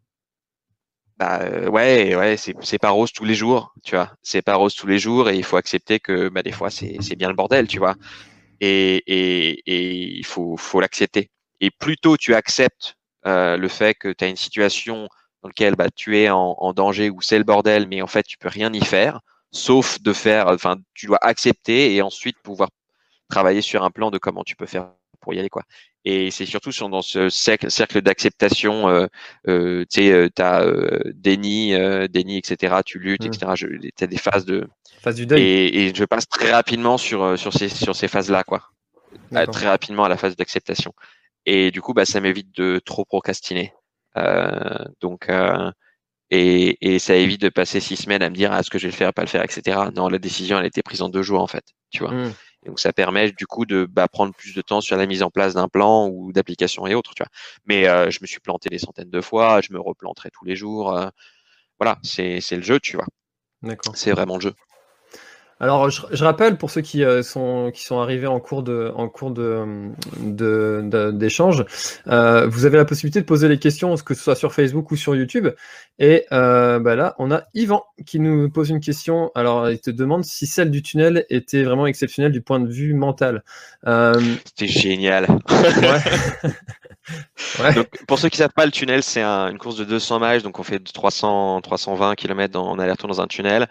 [SPEAKER 2] bah ouais, ouais, c'est c'est pas rose tous les jours, tu vois. C'est pas rose tous les jours et il faut accepter que bah des fois c'est c'est bien le bordel, tu vois. Et et et il faut faut l'accepter. Et plus tôt tu acceptes euh, le fait que tu as une situation dans laquelle bah, tu es en, en danger ou c'est le bordel, mais en fait tu peux rien y faire, sauf de faire, enfin tu dois accepter et ensuite pouvoir travailler sur un plan de comment tu peux faire pour y aller quoi. Et c'est surtout sur, dans ce cercle, d'acceptation, euh, euh, tu sais, euh, as euh, déni, euh, déni, etc. Tu luttes, mmh. etc. Tu as des phases de
[SPEAKER 1] phase du deuil.
[SPEAKER 2] Et, et, je passe très rapidement sur sur ces sur ces phases là quoi. Très rapidement à la phase d'acceptation. Et du coup, bah, ça m'évite de trop procrastiner. Euh, donc, euh, et, et, ça évite de passer six semaines à me dire ah, est-ce que je vais le faire, pas le faire, etc. Non, la décision, elle a été prise en deux jours en fait. Tu vois. Mmh. Donc ça permet du coup de bah, prendre plus de temps sur la mise en place d'un plan ou d'application et autres. Tu vois. Mais euh, je me suis planté des centaines de fois, je me replanterai tous les jours. Euh, voilà, c'est le jeu, tu vois. C'est vraiment le jeu.
[SPEAKER 1] Alors, je, je, rappelle pour ceux qui, euh, sont, qui sont arrivés en cours de, en cours de, d'échange, euh, vous avez la possibilité de poser les questions, que ce soit sur Facebook ou sur YouTube. Et euh, bah là, on a Yvan qui nous pose une question. Alors, il te demande si celle du tunnel était vraiment exceptionnelle du point de vue mental.
[SPEAKER 2] Euh... C'était génial. ouais. ouais. Donc, pour ceux qui savent pas, le tunnel, c'est un, une course de 200 miles, donc on fait 300, 320 km en aller-retour dans un tunnel.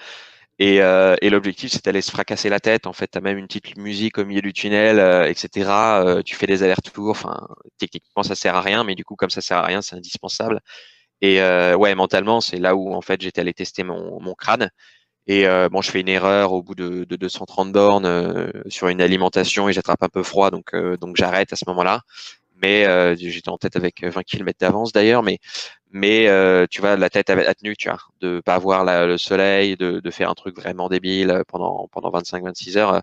[SPEAKER 2] Et, euh, et l'objectif, c'est d'aller se fracasser la tête. En fait, tu as même une petite musique au milieu du tunnel, euh, etc. Euh, tu fais des allers-retours. Enfin, techniquement, ça sert à rien, mais du coup, comme ça sert à rien, c'est indispensable. Et euh, ouais, mentalement, c'est là où en fait j'étais allé tester mon, mon crâne. Et euh, bon, je fais une erreur au bout de, de 230 bornes sur une alimentation et j'attrape un peu froid, donc donc j'arrête à ce moment-là mais euh, j'étais en tête avec 20 km d'avance d'ailleurs, mais mais euh, tu vois la tête a tenu, tu vois, de pas voir le soleil, de, faire un truc vraiment débile pendant pendant 25-26 heures.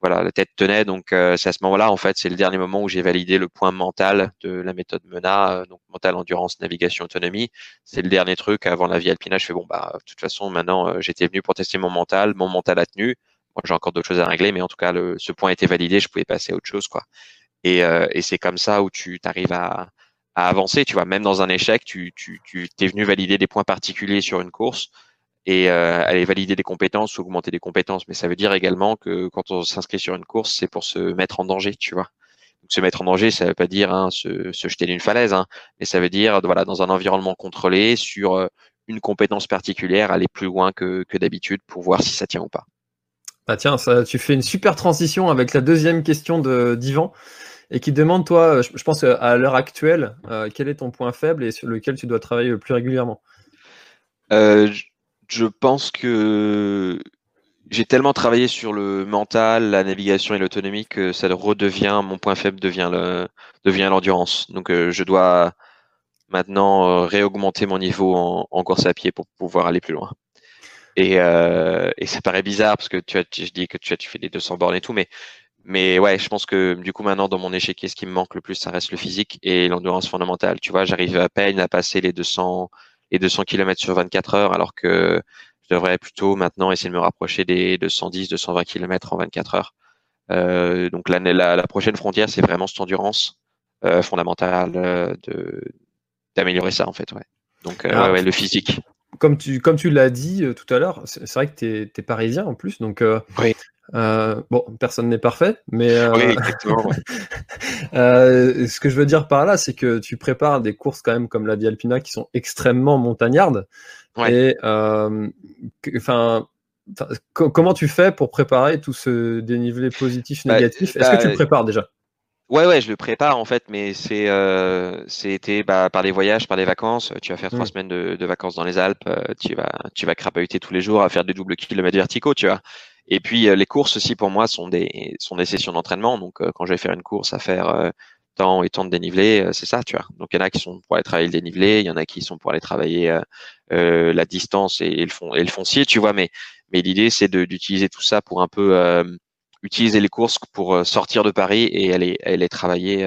[SPEAKER 2] voilà, la tête tenait, donc euh, c'est à ce moment-là en fait, c'est le dernier moment où j'ai validé le point mental de la méthode MENA, donc mental, endurance, navigation, autonomie. C'est le dernier truc avant la vie alpina. Je fais bon bah de toute façon maintenant j'étais venu pour tester mon mental, mon mental a tenu. Moi j'ai encore d'autres choses à régler, mais en tout cas ce point était validé, je pouvais passer à autre chose quoi. Et, euh, et c'est comme ça où tu arrives à, à, avancer. Tu vois, même dans un échec, tu, tu, tu es venu valider des points particuliers sur une course et euh, aller valider des compétences augmenter des compétences. Mais ça veut dire également que quand on s'inscrit sur une course, c'est pour se mettre en danger, tu vois. Donc, se mettre en danger, ça veut pas dire hein, se, se, jeter d'une falaise, hein, mais ça veut dire voilà dans un environnement contrôlé sur euh, une compétence particulière, aller plus loin que, que d'habitude pour voir si ça tient ou pas.
[SPEAKER 1] Bah tiens, ça, tu fais une super transition avec la deuxième question de d'Ivan et qui demande, toi, je, pense à l'heure actuelle, euh, quel est ton point faible et sur lequel tu dois travailler le plus régulièrement?
[SPEAKER 2] Euh, Je pense que j'ai tellement travaillé sur le mental, la navigation et l'autonomie que ça redevient, mon point faible devient le, l'endurance. Donc euh, je dois maintenant euh, réaugmenter mon niveau en, en, course à pied pour pouvoir aller plus loin. Et, euh, et ça paraît bizarre parce que tu as, je dis que tu as, tu fais des 200 bornes et tout, mais mais ouais, je pense que du coup maintenant dans mon échiquier, ce qui me manque le plus, ça reste le physique et l'endurance fondamentale. Tu vois, j'arrive à peine à passer les 200 les 200 km sur 24 heures, alors que je devrais plutôt maintenant essayer de me rapprocher des 210, 220 km en 24 heures. Euh, donc la, la, la, prochaine frontière, c'est vraiment cette endurance euh, fondamentale euh, de d'améliorer ça en fait. Ouais. Donc euh, ah. ouais, le physique
[SPEAKER 1] comme tu, comme tu l'as dit tout à l'heure, c'est vrai que tu es, parisien en plus, donc
[SPEAKER 2] oui.
[SPEAKER 1] Euh, bon, personne n'est parfait, mais euh, euh, ce que je veux dire par là, c'est que tu prépares des courses quand même comme la Via Alpina qui sont extrêmement montagnardes. Et enfin, comment tu fais pour préparer tout ce dénivelé positif, bah, négatif? Est-ce que tu le prépares déjà?
[SPEAKER 2] Ouais, ouais, je le prépare en fait, mais c'est c'était bah, par les voyages, par les vacances. Tu vas faire trois mmh. semaines de, de, vacances dans les Alpes. tu vas tu vas crapahuter tous les jours à faire des doubles kilomètres verticaux, tu vois. Et puis euh, les courses aussi pour moi sont des sont des sessions d'entraînement. Donc euh, quand je vais faire une course à faire euh, tant et tant de dénivelé, c'est ça, tu vois. Donc il y en a qui sont pour aller travailler le dénivelé, il y en a qui sont pour aller travailler la distance et, le fond et le foncier, tu vois. Mais mais l'idée c'est d'utiliser tout ça pour un peu utiliser les courses pour sortir de Paris et aller travailler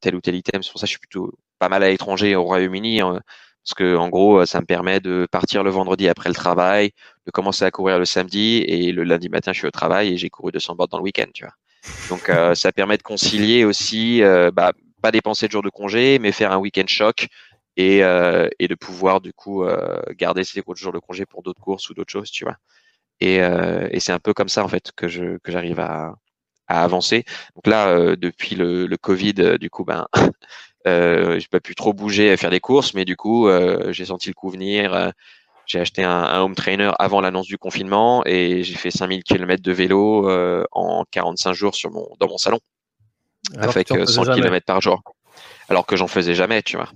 [SPEAKER 2] tel ou tel item. C'est pour ça que je suis plutôt pas mal à l'étranger au Royaume-Uni. Hein, parce que en gros, ça me permet de partir le vendredi après le travail, de commencer à courir le samedi et le lundi matin, je suis au travail et j'ai couru 200 bornes dans le week-end, tu vois. Donc euh, ça permet de concilier aussi, euh, bah, pas dépenser de jours de congé, mais faire un week-end choc et, euh, et de pouvoir du coup garder ces jours de congé pour d'autres courses ou d'autres choses, tu vois. Et, et c'est un peu comme ça en fait que je que j'arrive à, à avancer. Donc là, depuis le, le Covid, du coup, ben Euh, j'ai pas pu trop bouger à faire des courses, mais du coup, euh, j'ai senti le coup venir. Euh, j'ai acheté un, un, home trainer avant l'annonce du confinement et j'ai fait 5000 km de vélo euh, en 45 jours sur mon, dans mon salon. avec 100 km par jour. Alors que j'en faisais jamais, tu vois.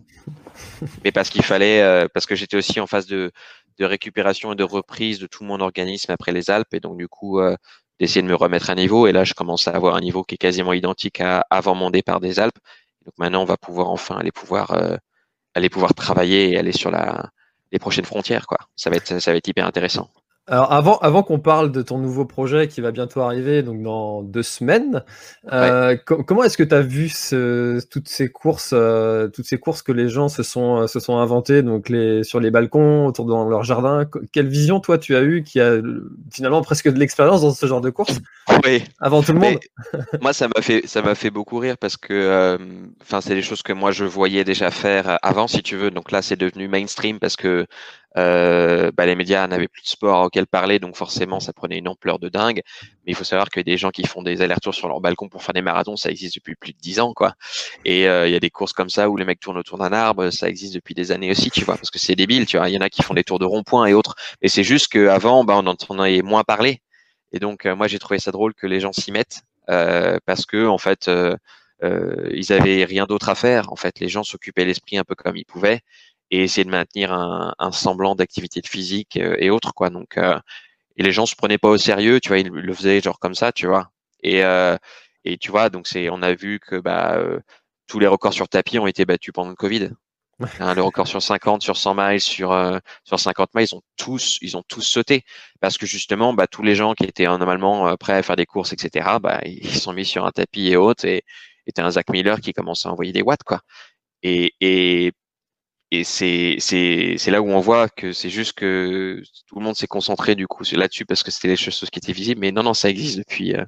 [SPEAKER 2] mais parce qu'il fallait, parce que j'étais aussi en phase de, de récupération et de reprise de tout mon organisme après les Alpes et donc du coup d'essayer de me remettre à niveau et là je commence à avoir un niveau qui est quasiment identique à avant mon départ des Alpes donc maintenant, on va pouvoir enfin aller pouvoir euh, aller pouvoir travailler et aller sur la les prochaines frontières quoi. Ça va être ça va être hyper intéressant.
[SPEAKER 1] Alors avant, avant qu'on parle de ton nouveau projet qui va bientôt arriver, donc dans deux semaines, euh, comment est-ce que tu as vu ce, toutes ces courses, euh, toutes ces courses que les gens se sont se sont inventées, donc les sur les balcons, autour de leur jardin? Quelle vision toi tu as eu qui a finalement presque de l'expérience dans ce genre de course?
[SPEAKER 2] Oui.
[SPEAKER 1] Avant tout le monde.
[SPEAKER 2] moi, ça m'a fait ça m'a fait beaucoup rire parce que, euh, enfin, c'est des choses que moi je voyais déjà faire avant, si tu veux. Donc là, c'est devenu mainstream parce que euh, bah, les médias n'avaient plus de sport auquel parler, donc forcément ça prenait une ampleur de dingue. Mais il faut savoir que des gens qui font des allers-retours sur leur balcon pour faire des marathons, ça existe depuis plus de dix ans, quoi. Et euh, il y a des courses comme ça où les mecs tournent autour d'un arbre, ça existe depuis des années aussi, tu vois, parce que c'est débile, tu vois. Il y en a qui font des tours de rond-point et autres, mais c'est juste qu'avant, bah, on en avait moins parlé. Et donc euh, moi j'ai trouvé ça drôle que les gens s'y mettent euh, parce que en fait ils avaient rien d'autre à faire. En fait, les gens s'occupaient l'esprit un peu comme ils pouvaient et essayer de maintenir un, un semblant d'activité physique euh, et autres quoi. Donc euh, et les gens se prenaient pas au sérieux, tu vois, ils le faisaient genre comme ça, tu vois. Et euh, et tu vois, donc c'est on a vu que bah tous les records sur tapis ont été battus pendant le Covid. Hein, le record sur 50, sur 100 miles, sur sur 50 miles, ils ont tous ils ont tous sauté parce que justement, bah tous les gens qui étaient normalement prêts à faire des courses, etc. Bah ils sont mis sur un tapis et autres et était un Zach Miller qui commence à envoyer des watts quoi. Et, et et c'est c'est c'est là où on voit que c'est juste que tout le monde s'est concentré du coup là-dessus parce que c'était les choses qui étaient visibles. Mais non non ça existe depuis euh,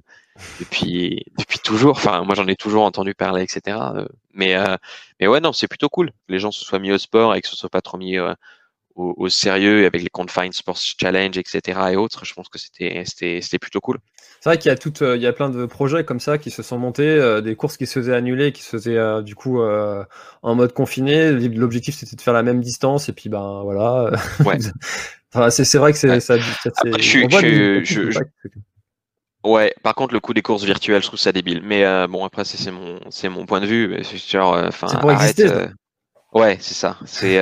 [SPEAKER 2] depuis depuis toujours. Enfin moi j'en ai toujours entendu parler etc euh, mais euh, mais ouais non c'est plutôt cool. Que les gens se soient mis au sport et que ce soit pas trop mis au, au, sérieux avec les Confined Sports Challenge etc et autres je pense que c'était c'était c'était plutôt cool
[SPEAKER 1] c'est vrai qu'il y a tout, euh, il y a plein de projets comme ça qui se sont montés, euh, des courses qui se faisaient annuler, qui se faisaient euh, du coup en mode confiné. L'objectif c'était de faire la même distance et puis ben voilà.
[SPEAKER 2] Ouais.
[SPEAKER 1] enfin, c'est vrai que c'est ça.
[SPEAKER 2] Ouais, par contre, le coup des courses virtuelles, je trouve ça débile. Mais bon, après, c'est mon, c'est mon point de vue. C'est genre, enfin, arrête. Ouais, c'est ça. C'est,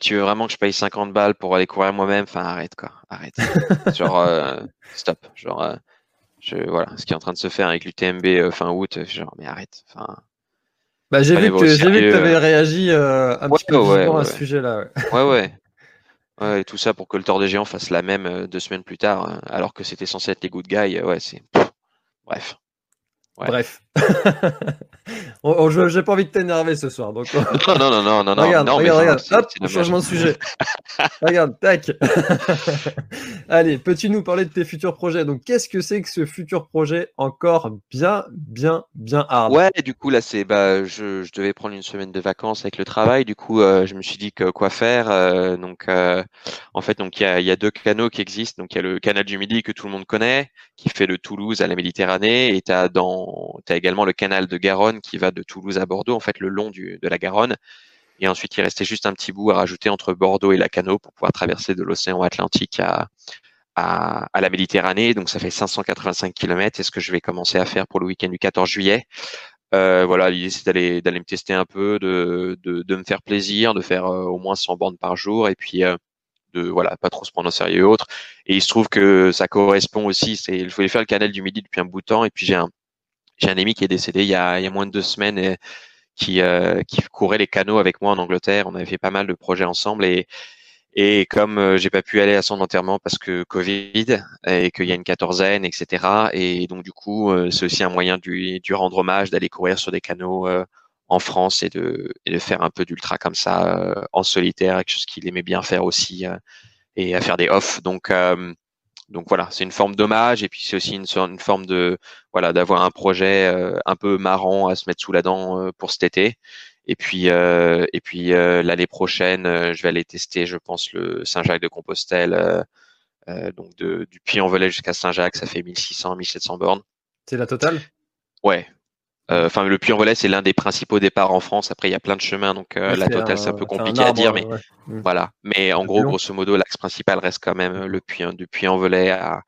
[SPEAKER 2] tu veux vraiment que je paye 50 balles pour aller courir moi-même? Enfin, arrête quoi, arrête. genre, euh, stop. Genre, euh, je, voilà, ce qui est en train de se faire avec l'UTMB euh, fin août, genre, mais arrête. Enfin.
[SPEAKER 1] Bah, j'ai vu, que, j'ai vu que tu avais réagi un petit peu ouais, à ce sujet-là.
[SPEAKER 2] Ouais, ouais. Ouais, et tout ça pour que le tort des géants fasse la même deux semaines plus tard, alors que c'était censé être les good guys. Ouais, c'est. Bref.
[SPEAKER 1] Bref. J'ai pas envie de t'énerver ce soir. Donc...
[SPEAKER 2] non, non, non, non, non.
[SPEAKER 1] Regarde,
[SPEAKER 2] non,
[SPEAKER 1] regarde, regarde. Hop, changement de sujet. regarde, tac. Allez, peux-tu nous parler de tes futurs projets? Donc, qu'est-ce que c'est que ce futur projet encore bien, bien, bien hard?
[SPEAKER 2] Ouais, du coup, là, c'est, bah, je, je, devais prendre une semaine de vacances avec le travail. Du coup, euh, je me suis dit que quoi faire. Euh, donc, euh, en fait, donc il y a, y a, deux canaux qui existent. Donc, il y a le canal du Midi que tout le monde connaît, qui fait de Toulouse à la Méditerranée, et tu as dans, as également le canal de Garonne qui va de Toulouse à Bordeaux, en fait, le long de la Garonne. Et ensuite, il restait juste un petit bout à rajouter entre Bordeaux et Lacano pour pouvoir traverser de l'océan Atlantique à, à, la Méditerranée. Donc, ça fait 585 km. Et ce que je vais commencer à faire pour le week-end du 14 juillet. Euh, voilà, l'idée c'est d'aller d'aller me tester un peu, de, de, me faire plaisir, de faire euh, au moins 100 bandes par jour, et puis euh, de voilà pas trop se prendre au sérieux et autres. Et il se trouve que ça correspond aussi. C'est il fallait faire le canal du Midi depuis un bout de temps, et puis j'ai un j'ai un ami qui est décédé il y a, il y moins de deux semaines et qui, euh, courait les canaux avec moi en Angleterre. On avait fait pas mal de projets ensemble et, comme euh, j'ai pas pu aller à son enterrement parce que Covid et qu'il y a une quatorzaine, etc. Et donc du coup, euh, c'est aussi un moyen de rendre hommage, d'aller courir sur des canaux euh, en France et de, faire un peu d'ultra comme ça en solitaire, quelque chose qu'il aimait bien faire aussi et à faire des off. Donc donc voilà, c'est une forme d'hommage et puis c'est aussi une, une, forme de voilà d'avoir un projet euh, un peu marrant à se mettre sous la dent euh, pour cet été. Et puis euh, et puis l'année prochaine, je vais aller tester, je pense, le Saint-Jacques de Compostelle, donc de, du Puy-en-Velay jusqu'à Saint-Jacques, ça fait 1600, 1700 bornes.
[SPEAKER 1] C'est la totale?
[SPEAKER 2] Ouais, euh, enfin, le Puy-en-Velay, c'est l'un des principaux départs en France. Après, il y a plein de chemins, donc euh, la totale, c'est un peu compliqué à dire, mais mm. voilà. Mais en gros, grosso modo, l'axe principal reste quand même le Puy, du Puy-en-Velay à,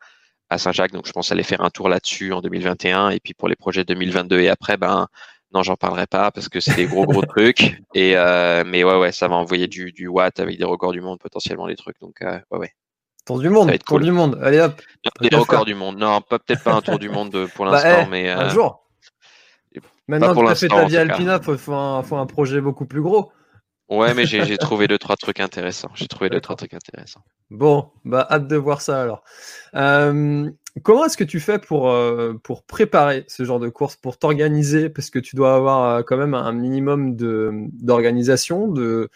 [SPEAKER 2] à Saint-Jacques. Donc, je pense aller faire un tour là-dessus en 2021. Et puis, pour les projets 2022 et après, ben, non, j'en parlerai pas parce que c'est des gros, gros trucs. Et, euh, mais ouais, ouais, ça va envoyer du, du watt avec des records du monde, potentiellement des trucs. Donc, ouais, ouais.
[SPEAKER 1] Tour du monde, tour du monde. Allez hop.
[SPEAKER 2] Des records du monde. Non, peut-être pas un tour du monde pour bah, l'instant,
[SPEAKER 1] eh,
[SPEAKER 2] mais.
[SPEAKER 1] Un jour. Maintenant que tu as fait ta vie Alpina, il faut, un projet beaucoup plus gros.
[SPEAKER 2] Ouais, mais j'ai trouvé deux, trois trucs intéressants. J'ai trouvé deux, trois trucs intéressants.
[SPEAKER 1] Bon, bah, hâte de voir ça alors. Euh, comment est-ce que tu fais pour, euh, pour préparer ce genre de course, pour t'organiser? Parce que tu dois avoir euh, quand même un minimum d'organisation, de,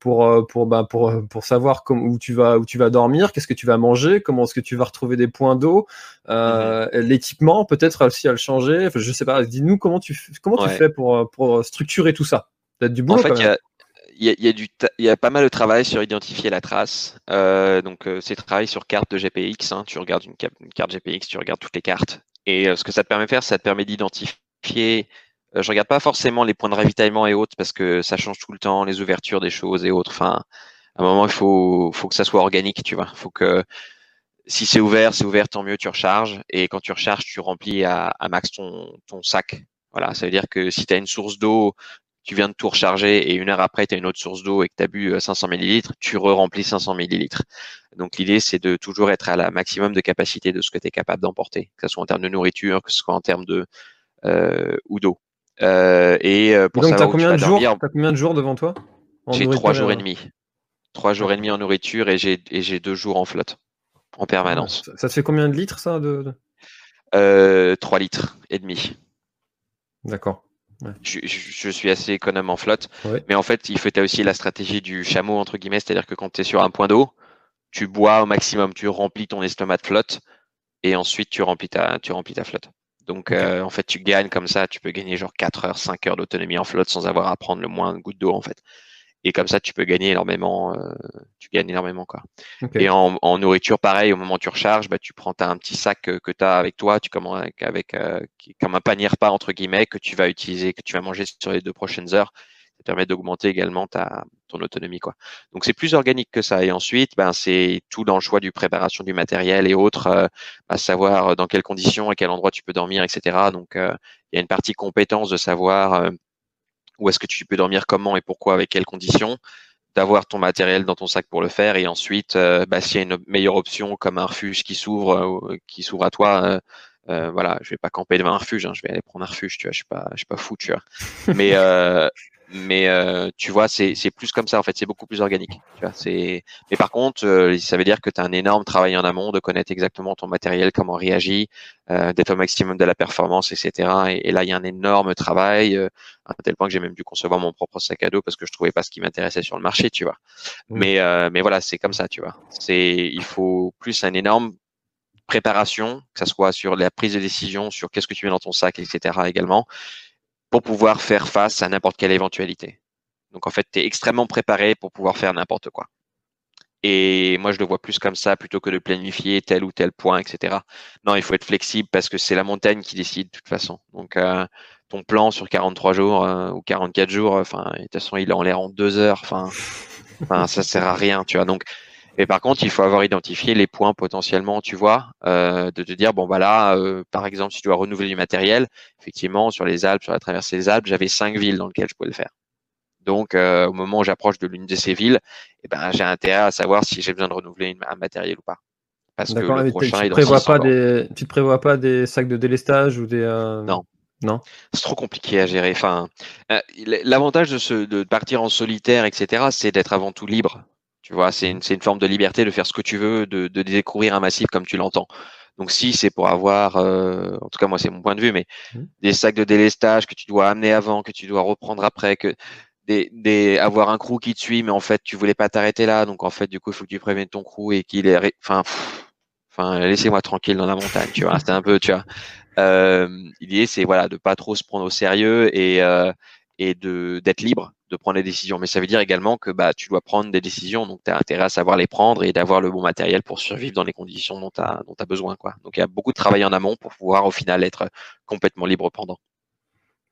[SPEAKER 1] pour, euh, pour, bah, pour, euh, pour savoir où, tu vas, où tu vas dormir, qu'est-ce que tu vas manger, comment est-ce que tu vas retrouver des points d'eau, euh, mhm. l'équipement peut-être aussi à le changer. Enfin, je sais pas, dis-nous comment tu, comment tu fais pour, pour structurer tout ça. Du boulot.
[SPEAKER 2] En fait, il y a, y, a, du il y a pas mal de travail sur identifier la trace. Euh, donc, c'est travail sur carte de GPX. Hein. Tu regardes une, une, carte GPX, tu regardes toutes les cartes. Et ce que ça te permet de faire, ça te permet d'identifier je regarde pas forcément les points de ravitaillement et autres parce que ça change tout le temps, les ouvertures des choses et autres. Enfin, à un moment, il faut, faut que ça soit organique, tu vois. Faut que si c'est ouvert, c'est ouvert, tant mieux, tu recharges. Et quand tu recharges, tu remplis à, à max ton, ton sac. Voilà, ça veut dire que si tu as une source d'eau, tu viens de tout recharger et une heure après, tu as une autre source d'eau et que tu as bu 500 euh, millilitres, tu re-remplis 500 millilitres. Donc l'idée, c'est de toujours être à la maximum de capacité de ce que tu es capable d'emporter, que ce soit en termes de nourriture, que ce soit en termes de euh, ou d'eau. Euh, et euh, pour
[SPEAKER 1] Donc,
[SPEAKER 2] savoir
[SPEAKER 1] combien,
[SPEAKER 2] où
[SPEAKER 1] de
[SPEAKER 2] tu vas
[SPEAKER 1] jours,
[SPEAKER 2] dormir,
[SPEAKER 1] as combien de jours devant toi
[SPEAKER 2] j'ai trois jours et demi. Trois jours et demi en nourriture et j'ai deux jours en flotte en permanence.
[SPEAKER 1] Ça, ça te fait combien de litres ça de, de...
[SPEAKER 2] Euh, 3 litres et demi.
[SPEAKER 1] D'accord.
[SPEAKER 2] Ouais. Je, je, je, suis assez économe en flotte,
[SPEAKER 1] ouais.
[SPEAKER 2] mais en fait, il faut aussi la stratégie du chameau entre guillemets, c'est-à-dire que quand tu es sur un point d'eau, tu bois au maximum, tu remplis ton estomac de flotte et ensuite tu remplis ta tu remplis ta flotte. Donc, okay. euh, en fait, tu gagnes comme ça, tu peux gagner genre 4 heures, 5 heures d'autonomie en flotte sans avoir à prendre le moins de gouttes d'eau, en fait. Et comme ça, tu peux gagner énormément, euh, tu gagnes énormément, quoi.
[SPEAKER 1] Okay.
[SPEAKER 2] Et en, en, nourriture, pareil, au moment où tu recharges, bah, tu prends as un petit sac que, que tu as avec toi, tu commences avec, avec euh, comme un panier repas, entre guillemets, que tu vas utiliser, que tu vas manger sur les deux prochaines heures. Ça permet d'augmenter également ta, ton autonomie, quoi. Donc, c'est plus organique que ça. Et ensuite, ben, c'est tout dans le choix du préparation du matériel et autres, euh, à savoir dans quelles conditions, à quel endroit tu peux dormir, etc. Donc, euh, il y a une partie compétence de savoir euh, où est-ce que tu peux dormir, comment et pourquoi, avec quelles conditions, d'avoir ton matériel dans ton sac pour le faire. Et ensuite, euh, bah, s'il y a une meilleure option comme un refuge qui s'ouvre, euh, qui s'ouvre à toi, euh, voilà, je vais pas camper devant un refuge, hein, je vais aller prendre un refuge, tu vois, je suis pas, je suis pas fou, tu vois. Mais mais euh, tu vois, c'est plus comme ça en fait, c'est beaucoup plus organique. Tu vois, c'est. Mais par contre, euh, ça veut dire que tu as un énorme travail en amont de connaître exactement ton matériel, comment réagit, euh, d'être au maximum de la performance, etc. Et, là, il y a un énorme travail, euh, à tel point que j'ai même dû concevoir mon propre sac à dos parce que je trouvais pas ce qui m'intéressait sur le marché, tu vois. Mais mais voilà, c'est comme ça, tu vois. C'est il faut plus un énorme préparation, que ce soit sur la prise de décision, sur qu'est-ce que tu mets dans ton sac, etc. également pour pouvoir faire face à n'importe quelle éventualité. Donc en fait, tu es extrêmement préparé pour pouvoir faire n'importe quoi. Et moi, je le vois plus comme ça plutôt que de planifier tel ou tel point, etc. Non, il faut être flexible parce que c'est la montagne qui décide de toute façon. Donc euh, ton plan sur 43 jours euh, ou 44 jours, enfin, de toute façon, il est en l'air en deux heures. Enfin, enfin, ça sert à rien, tu vois. Donc et par contre, il faut avoir identifié les points potentiellement, tu vois, euh, de te dire bon bah là, euh, par exemple, si tu dois renouveler du matériel, effectivement, sur les Alpes, sur la traversée des Alpes, j'avais cinq villes dans lesquelles je pouvais le faire. Donc, euh, au moment où j'approche de l'une de ces villes, eh ben, j'ai intérêt à savoir si j'ai besoin de renouveler un matériel ou pas.
[SPEAKER 1] Parce que le prochain, tu ne prévois pas des, tu te prévois pas des sacs de délestage ou des
[SPEAKER 2] non. Non. C'est trop compliqué à gérer. Enfin, l'avantage de, de partir en solitaire, etc., c'est d'être avant tout libre. Tu vois, c'est une, une, forme de liberté de faire ce que tu veux, de, de découvrir un massif comme tu l'entends. Donc si c'est pour avoir, euh, en tout cas moi c'est mon point de vue, mais mmh. des sacs de délestage que tu dois amener avant, que tu dois reprendre après, que des, des avoir un crew qui te suit, mais en fait tu voulais pas t'arrêter là, donc en fait du coup il faut que tu préviennes ton crew et qu'il est, enfin, enfin laissez-moi tranquille dans la montagne, tu vois, c'est un peu, tu vois. Euh, L'idée c'est voilà de pas trop se prendre au sérieux et euh, et de d'être libre de prendre des décisions. Mais ça veut dire également que bah, tu dois prendre des décisions, donc tu as intérêt à savoir les prendre et d'avoir le bon matériel pour survivre dans les conditions dont tu as, dont as besoin. Quoi. Donc il y a beaucoup de travail en amont pour pouvoir au final être complètement libre pendant.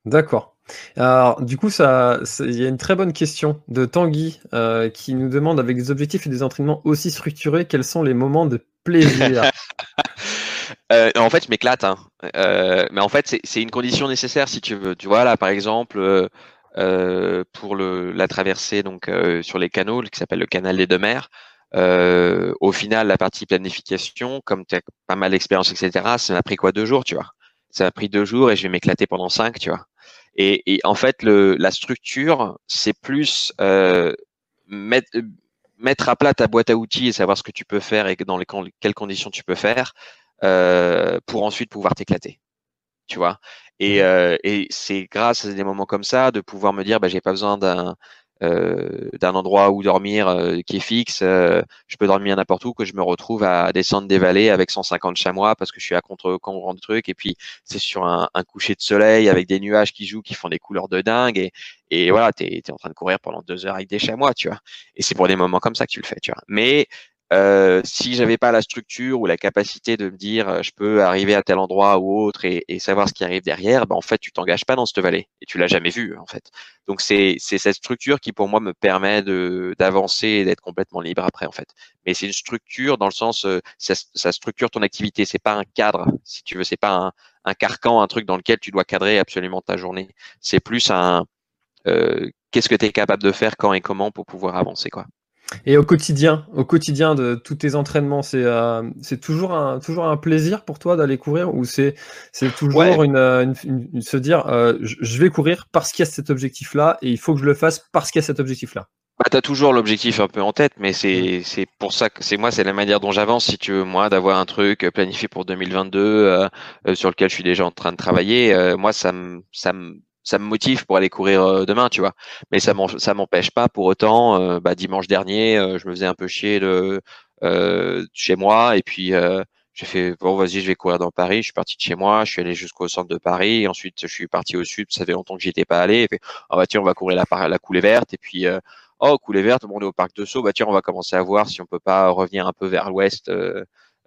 [SPEAKER 1] D'accord. Alors, du coup, ça, il y a une très bonne question de Tanguy euh, qui nous demande avec des objectifs et des entraînements aussi structurés, quels sont les moments de plaisir?
[SPEAKER 2] Euh, En fait, je m'éclate. Hein. Euh, mais en fait, c'est une condition nécessaire si tu veux. Tu vois, là, par exemple, pour le, la traversée donc euh, sur les canaux qui s'appelle le canal des deux mers. Euh, au final, la partie planification, comme tu as pas mal d'expérience, etc., ça m'a pris quoi deux jours, tu vois? Ça m'a pris deux jours et je vais m'éclater pendant cinq, tu vois. Et, et, en fait, le, la structure, c'est plus euh, mettre, mettre à plat ta boîte à outils et savoir ce que tu peux faire et dans les, quelles conditions tu peux faire euh, pour ensuite pouvoir t'éclater. Tu vois? Et, euh, et c'est grâce à des moments comme ça de pouvoir me dire, bah, j'ai pas besoin d'un euh, d'un endroit où dormir euh, qui est fixe. Euh, je peux dormir n'importe où, que je me retrouve à descendre des vallées avec 150 chamois parce que je suis à contre-courant de trucs. Et puis c'est sur un, un, coucher de soleil avec des nuages qui jouent, qui font des couleurs de dingue. Et, et voilà, t'es es en train de courir pendant deux heures avec des chamois, tu vois. Et c'est pour des moments comme ça que tu le fais, tu vois. Mais euh, si j'avais pas la structure ou la capacité de me dire euh, je peux arriver à tel endroit ou autre et, et savoir ce qui arrive derrière, ben en fait tu t'engages pas dans cette vallée et tu l'as jamais vu en fait. Donc c'est c'est cette structure qui pour moi me permet de d'avancer et d'être complètement libre après en fait. Mais c'est une structure dans le sens euh, ça, ça, structure ton activité, c'est pas un cadre si tu veux, c'est pas un, un carcan, un truc dans lequel tu dois cadrer absolument ta journée. C'est plus un euh, qu'est-ce que tu es capable de faire quand et comment pour pouvoir avancer quoi.
[SPEAKER 1] Et au quotidien, au quotidien de tous tes entraînements, c'est euh, c'est toujours un toujours un plaisir pour toi d'aller courir ou c'est c'est toujours euh, une, une, se dire euh, je vais courir parce qu'il y a cet objectif là et il faut que je le fasse parce qu'il y a cet objectif là.
[SPEAKER 2] Bah, tu as toujours l'objectif un peu en tête, mais c'est c'est pour ça que c'est moi, c'est la manière dont j'avance. Si tu veux, moi, d'avoir un truc planifié pour 2022 sur lequel je suis déjà en train de travailler, moi, ça me ça me ça me motive pour aller courir euh, demain, tu vois. Mais ça ça m'empêche pas pour autant. Euh, bah, dimanche dernier, euh, je me faisais un peu chier de chez moi et puis j'ai fait bon vas-y je vais courir dans Paris. Je suis parti de chez moi je suis allé jusqu'au centre de Paris. Ensuite je suis parti au sud. Ça fait longtemps que j'y étais pas allé. Et fait, oh, bah tiens on va courir la coulée verte. Et puis oh coulée verte on est au parc de Sceaux. Bah tiens on va commencer à voir si on peut pas revenir un peu vers l'ouest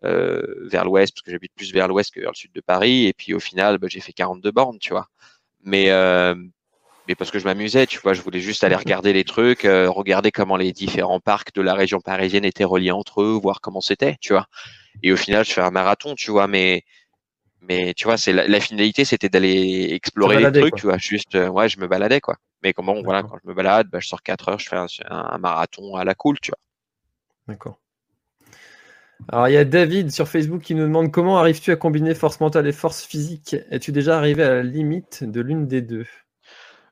[SPEAKER 2] euh, vers l'ouest parce que j'habite plus vers l'ouest que vers le sud de Paris. Et puis au final bah, j'ai fait 42 bornes tu vois mais euh, mais parce que je m'amusais, tu vois, je voulais juste aller regarder les trucs, euh, regarder comment les différents parcs de la région parisienne étaient reliés entre eux, voir comment c'était, tu vois. Et au final, je fais un marathon, tu vois, mais mais tu vois, c'est la, finalité, c'était d'aller explorer les trucs, tu vois, juste euh, ouais, je me baladais quoi. Mais comment voilà, quand je me balade, bah, je sors 4 heures, je fais un, un marathon à la cool, tu vois.
[SPEAKER 1] D'accord. Alors, il y a David sur Facebook qui nous demande comment arrives-tu à combiner force mentale et force physique? Es-tu déjà arrivé à la limite de l'une des deux?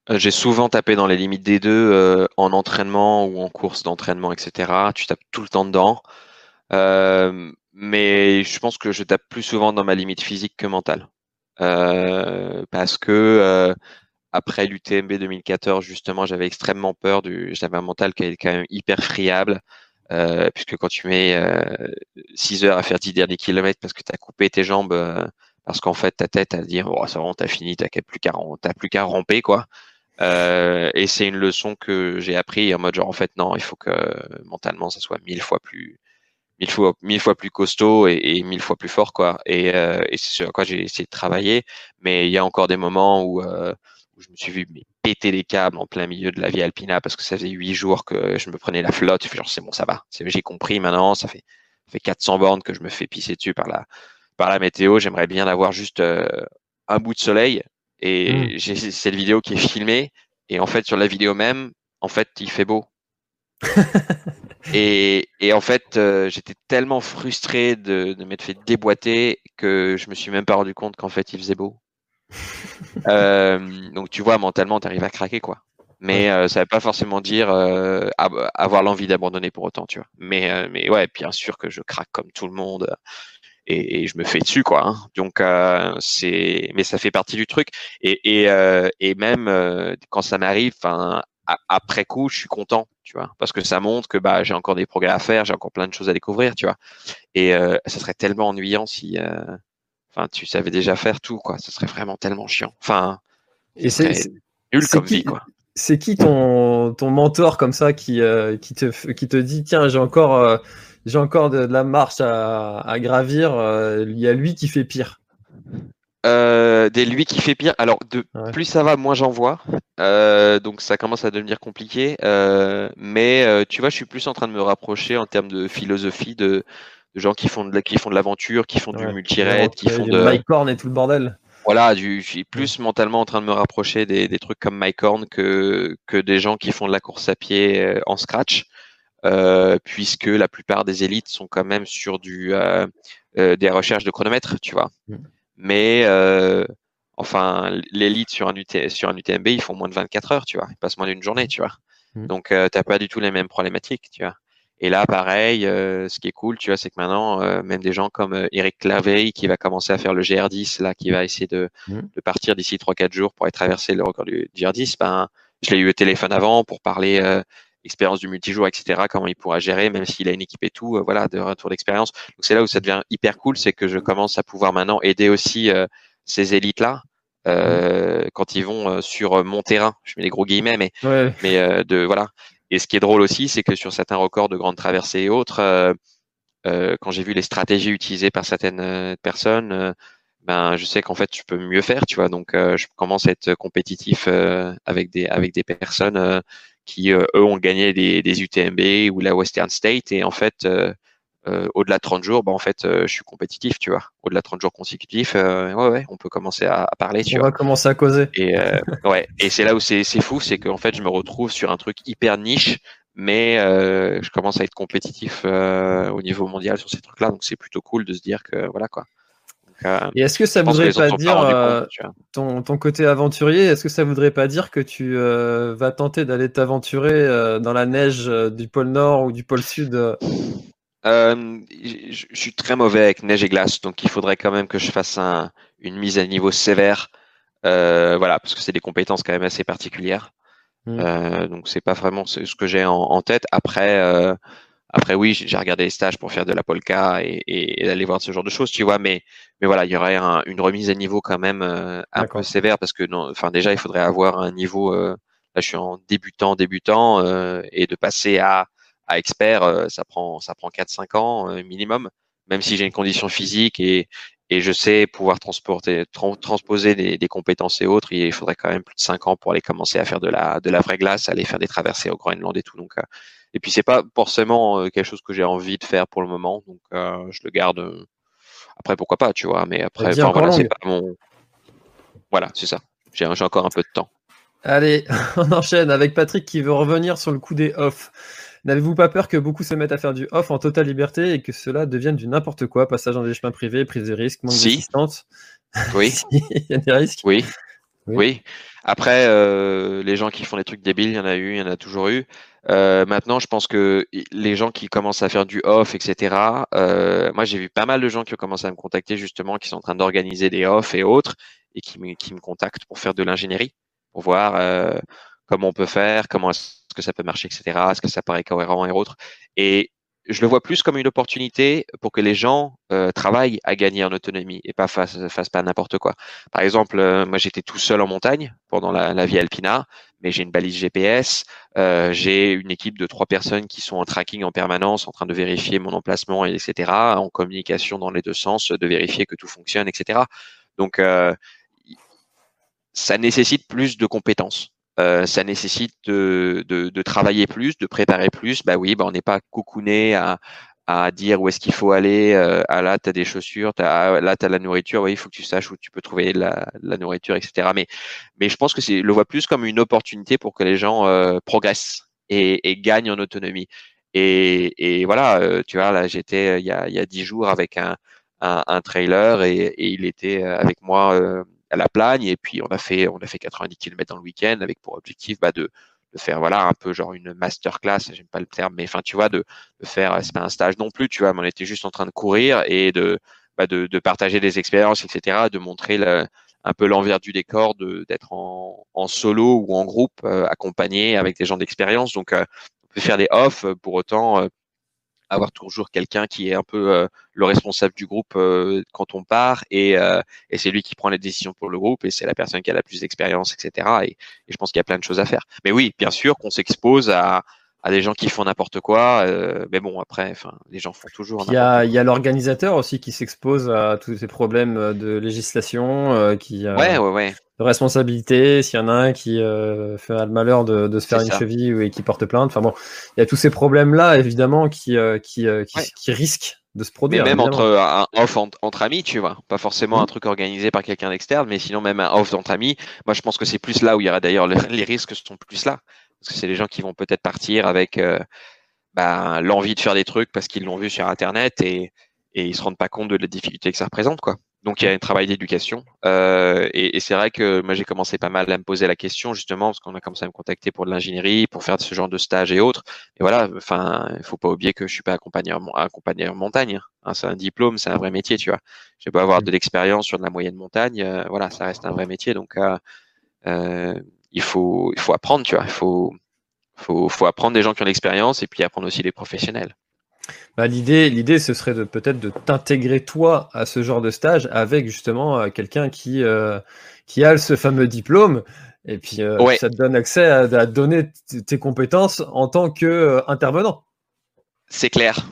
[SPEAKER 2] J'ai souvent tapé dans les limites des deux en entraînement ou en course d'entraînement, etc. Tu tapes tout le temps dedans. mais je pense que je tape plus souvent dans ma limite physique que mentale. parce que après l'UTMB 2014, justement, j'avais extrêmement peur du. J'avais un mental qui était quand même hyper friable. Euh, puisque quand tu mets euh, 6 heures à faire 10 derniers kilomètres parce que tu as coupé tes jambes, euh, parce qu'en fait ta tête à dire oh, ça va, t'as fini, t'as plus qu'à plus qu'à ramper quoi. Euh, et c'est une leçon que j'ai appris en mode genre en fait non, il faut que mentalement ça soit mille fois plus mille fois mille fois plus costaud et, mille fois plus fort quoi. Et, et c'est sur quoi j'ai essayé de travailler, mais il y a encore des moments où je me suis vu péter les câbles en plein milieu de la vie alpina parce que ça faisait huit jours que je me prenais la flotte. Genre, c'est bon, ça va. J'ai compris maintenant. Ça fait, ça fait 400 bornes que je me fais pisser dessus par la, par la météo. J'aimerais bien avoir juste euh, un bout de soleil. Et mmh. j'ai cette vidéo qui est filmée. Et en fait, sur la vidéo même, en fait, il fait beau. et, et, en fait, euh, j'étais tellement frustré de, de m'être fait déboîter que je me suis même pas rendu compte qu'en fait, il faisait beau. Euh, donc tu vois, mentalement, tu arrives à craquer, quoi. Mais euh, ça ne veut pas forcément dire euh, avoir l'envie d'abandonner pour autant, tu vois. Mais, mais ouais, bien sûr que je craque comme tout le monde et, je me fais dessus, quoi. Hein. Donc c'est, mais ça fait partie du truc. Et, et, et même quand ça m'arrive, enfin après coup, je suis content, tu vois, parce que ça montre que bah j'ai encore des progrès à faire, j'ai encore plein de choses à découvrir, tu vois. Et ça serait tellement ennuyant si Enfin, tu savais déjà faire tout, quoi. Ce serait vraiment tellement chiant. Enfin,
[SPEAKER 1] et c'est nul comme vie, quoi. C'est qui ton, ton mentor comme ça qui, euh, qui, te, qui te dit tiens, j'ai encore, euh, j'ai encore de, la marche à, à gravir, euh, il y a lui qui fait pire
[SPEAKER 2] des lui qui fait pire. Alors, de plus ça va, moins j'en vois. donc, ça commence à devenir compliqué. mais tu vois, je suis plus en train de me rapprocher en termes de philosophie de de gens qui font de, qui font de l'aventure, qui font du multi-raid, qui font de.
[SPEAKER 1] MyCorn et tout le bordel.
[SPEAKER 2] Voilà, je suis plus mentalement en train de me rapprocher des, des trucs comme MyCorn que, que des gens qui font de la course à pied euh, en scratch, euh, puisque la plupart des élites sont quand même sur du, euh, euh des recherches de chronomètres, tu vois. Mm. Mais enfin, l'élite sur un sur un UTMB, ils font moins de 24 heures, tu vois. Ils passent moins d'une journée, tu vois. Mm. Donc, euh, t'as pas du tout les mêmes problématiques, tu vois. Et là, pareil, euh, ce qui est cool, tu vois, c'est que maintenant, euh, même des gens comme euh, Eric Claveille, qui va commencer à faire le GR10, là, qui va essayer de, mmh. de partir d'ici 3-4 jours pour aller traverser le record du, GR10, ben, je l'ai eu au téléphone avant pour parler expérience du multijour, etc., comment il pourra gérer, même s'il a une équipe et tout, voilà, de retour d'expérience. Donc c'est là où ça devient hyper cool, c'est que je commence à pouvoir maintenant aider aussi ces élites-là. Mmh. quand ils vont sur mon terrain, je mets les gros guillemets, mais, mais de voilà, et ce qui est drôle aussi, c'est que sur certains records de grandes traversées et autres, euh, euh, quand j'ai vu les stratégies utilisées par certaines euh, personnes, ben je sais qu'en fait je peux mieux faire, tu vois. Donc je commence à être compétitif avec des avec des personnes qui eux ont gagné des, des UTMB ou la Western State et en fait euh, au-delà de 30 jours, bah, en fait, euh, je suis compétitif, tu vois. Au-delà de 30 jours consécutifs, euh, ouais, ouais, on peut commencer à, parler, tu
[SPEAKER 1] on
[SPEAKER 2] va
[SPEAKER 1] commencer à causer.
[SPEAKER 2] Et, ouais, et c'est là où c'est fou, c'est qu'en fait, je me retrouve sur un truc hyper niche, mais je commence à être compétitif au niveau mondial sur ces trucs-là, donc c'est plutôt cool de se dire que, voilà, quoi.
[SPEAKER 1] et est-ce que ça voudrait pas dire ton, ton, côté aventurier Est-ce que ça voudrait pas dire que tu vas tenter d'aller t'aventurer dans la neige du pôle Nord ou du pôle Sud
[SPEAKER 2] euh, je, suis très mauvais avec neige et glace, donc il faudrait quand même que je fasse un, une mise à niveau sévère. Euh, voilà, parce que c'est des compétences quand même assez particulières. Mm. Euh, donc c'est pas vraiment ce que j'ai en, en, tête. Après, euh, après oui, j'ai regardé les stages pour faire de la polka et, et, et aller voir ce genre de choses, tu vois. Mais, mais voilà, il y aurait un, une remise à niveau quand même euh, un peu sévère parce que non, enfin déjà il faudrait avoir un niveau. Euh, là, je suis en débutant, débutant et de passer à à expert, euh, ça prend ça prend 4-5 ans euh, minimum, même si j'ai une condition physique et, et je sais pouvoir transporter, transposer des, des, compétences et autres, il faudrait quand même plus de 5 ans pour aller commencer à faire de la, de la vraie glace, aller faire des traversées au Groenland et tout. Donc, euh, et puis c'est pas forcément quelque chose que j'ai envie de faire pour le moment, donc je le garde. Après, pourquoi pas, tu vois, mais après, voilà, c'est pas mon. Voilà, c'est ça. J'ai encore un peu de temps.
[SPEAKER 1] Allez, on enchaîne avec Patrick qui veut revenir sur le coup des off. N'avez-vous pas peur que beaucoup se mettent à faire du off en totale liberté et que cela devienne du n'importe quoi Passage dans des chemins privés, prise de risque, manque d'assistance
[SPEAKER 2] Oui.
[SPEAKER 1] Il y a des risques
[SPEAKER 2] Oui. Oui. Après, euh, les gens qui font des trucs débiles, il y en a eu, il y en a toujours eu. Euh, maintenant, je pense que les gens qui commencent à faire du off, etc. Euh, moi, j'ai vu pas mal de gens qui ont commencé à me contacter justement, qui sont en train d'organiser des off et autres, et qui me, qui me contactent pour faire de l'ingénierie, pour voir comment on peut faire, comment que ça peut marcher, etc. Est-ce que ça paraît cohérent et autres. Et je le vois plus comme une opportunité pour que les gens euh, travaillent à gagner en autonomie et pas fassent, fassent pas n'importe quoi. Par exemple, euh, moi j'étais tout seul en montagne pendant la, vie alpina, mais j'ai une balise GPS, euh, j'ai une équipe de trois personnes qui sont en tracking en permanence, en train de vérifier mon emplacement, etc., en communication dans les deux sens, de vérifier que tout fonctionne, etc. Donc ça nécessite plus de compétences. Euh, ça nécessite de, de, de, travailler plus, de préparer plus. Bah oui, bah on n'est pas coucouné à, à dire où est-ce qu'il faut aller. Euh, ah là, tu as des chaussures, as, là, tu as la nourriture. Oui, il faut que tu saches où tu peux trouver la, la nourriture, etc. Mais, mais je pense que c'est le vois plus comme une opportunité pour que les gens euh, progressent et, et, gagnent en autonomie. Et, et voilà, euh, tu vois, là, j'étais il y a, il y a dix jours avec un, un, un trailer et, et, il était avec moi à la Plagne et puis on a fait on a fait 90 km dans le week-end avec pour objectif bah, de, de faire voilà un peu genre une masterclass, j'aime pas le terme, mais enfin tu vois de, de faire c'est pas un stage non plus, tu vois, mais on était juste en train de courir et de bah, de, de partager des expériences, etc., de montrer le, un peu l'envers du décor, de d'être en, en solo ou en groupe euh, accompagné avec des gens d'expérience. Donc euh, on peut faire des off pour autant euh, avoir toujours quelqu'un qui est un peu euh, le responsable du groupe euh, quand on part et, euh, et c'est lui qui prend les décisions pour le groupe et c'est la personne qui a la plus d'expérience, etc. Et, et, je pense qu'il y a plein de choses à faire. Mais oui, bien sûr qu'on s'expose à, à des gens qui font n'importe quoi, euh, mais bon après, enfin, les gens font toujours.
[SPEAKER 1] Il y a, il y a l'organisateur aussi qui s'expose à tous ces problèmes de législation, euh, qui
[SPEAKER 2] ouais, ouais, ouais.
[SPEAKER 1] de responsabilité. S'il y en a un qui euh, fait le malheur de, de se faire une ça. cheville ou et qui porte plainte, enfin bon, il y a tous ces problèmes là évidemment qui qui, qui, ouais. qui, risquent de se produire.
[SPEAKER 2] Mais même entre un off entre, entre, amis, tu vois, pas forcément mmh. un truc organisé par quelqu'un d'externe, mais sinon même un off entre amis. Moi, je pense que c'est plus là où il y aura d'ailleurs les risques sont plus là parce que c'est les gens qui vont peut-être partir avec euh, bah, l'envie de faire des trucs parce qu'ils l'ont vu sur Internet et, et ils se rendent pas compte de la difficulté que ça représente, quoi. Donc il y a un travail d'éducation euh, et, et c'est vrai que moi j'ai commencé pas mal à me poser la question justement parce qu'on a commencé à me contacter pour de l'ingénierie, pour faire ce genre de stage et autres. Et voilà, enfin il faut pas oublier que je suis pas accompagneur, accompagneur montagne. Hein, c'est un diplôme, c'est un vrai métier, tu vois. Je peux avoir de l'expérience sur de la moyenne montagne, euh, voilà, ça reste un vrai métier. Donc euh, euh il faut, il faut apprendre, tu vois. Il faut, faut, faut apprendre des gens qui ont l'expérience et puis apprendre aussi des professionnels.
[SPEAKER 1] Bah, l'idée, l'idée, ce serait de peut-être de t'intégrer toi à ce genre de stage avec justement euh, quelqu'un qui, euh, qui a ce fameux diplôme et puis euh, ouais. ça te donne accès à, à donner tes compétences en tant qu'intervenant.
[SPEAKER 2] C'est clair.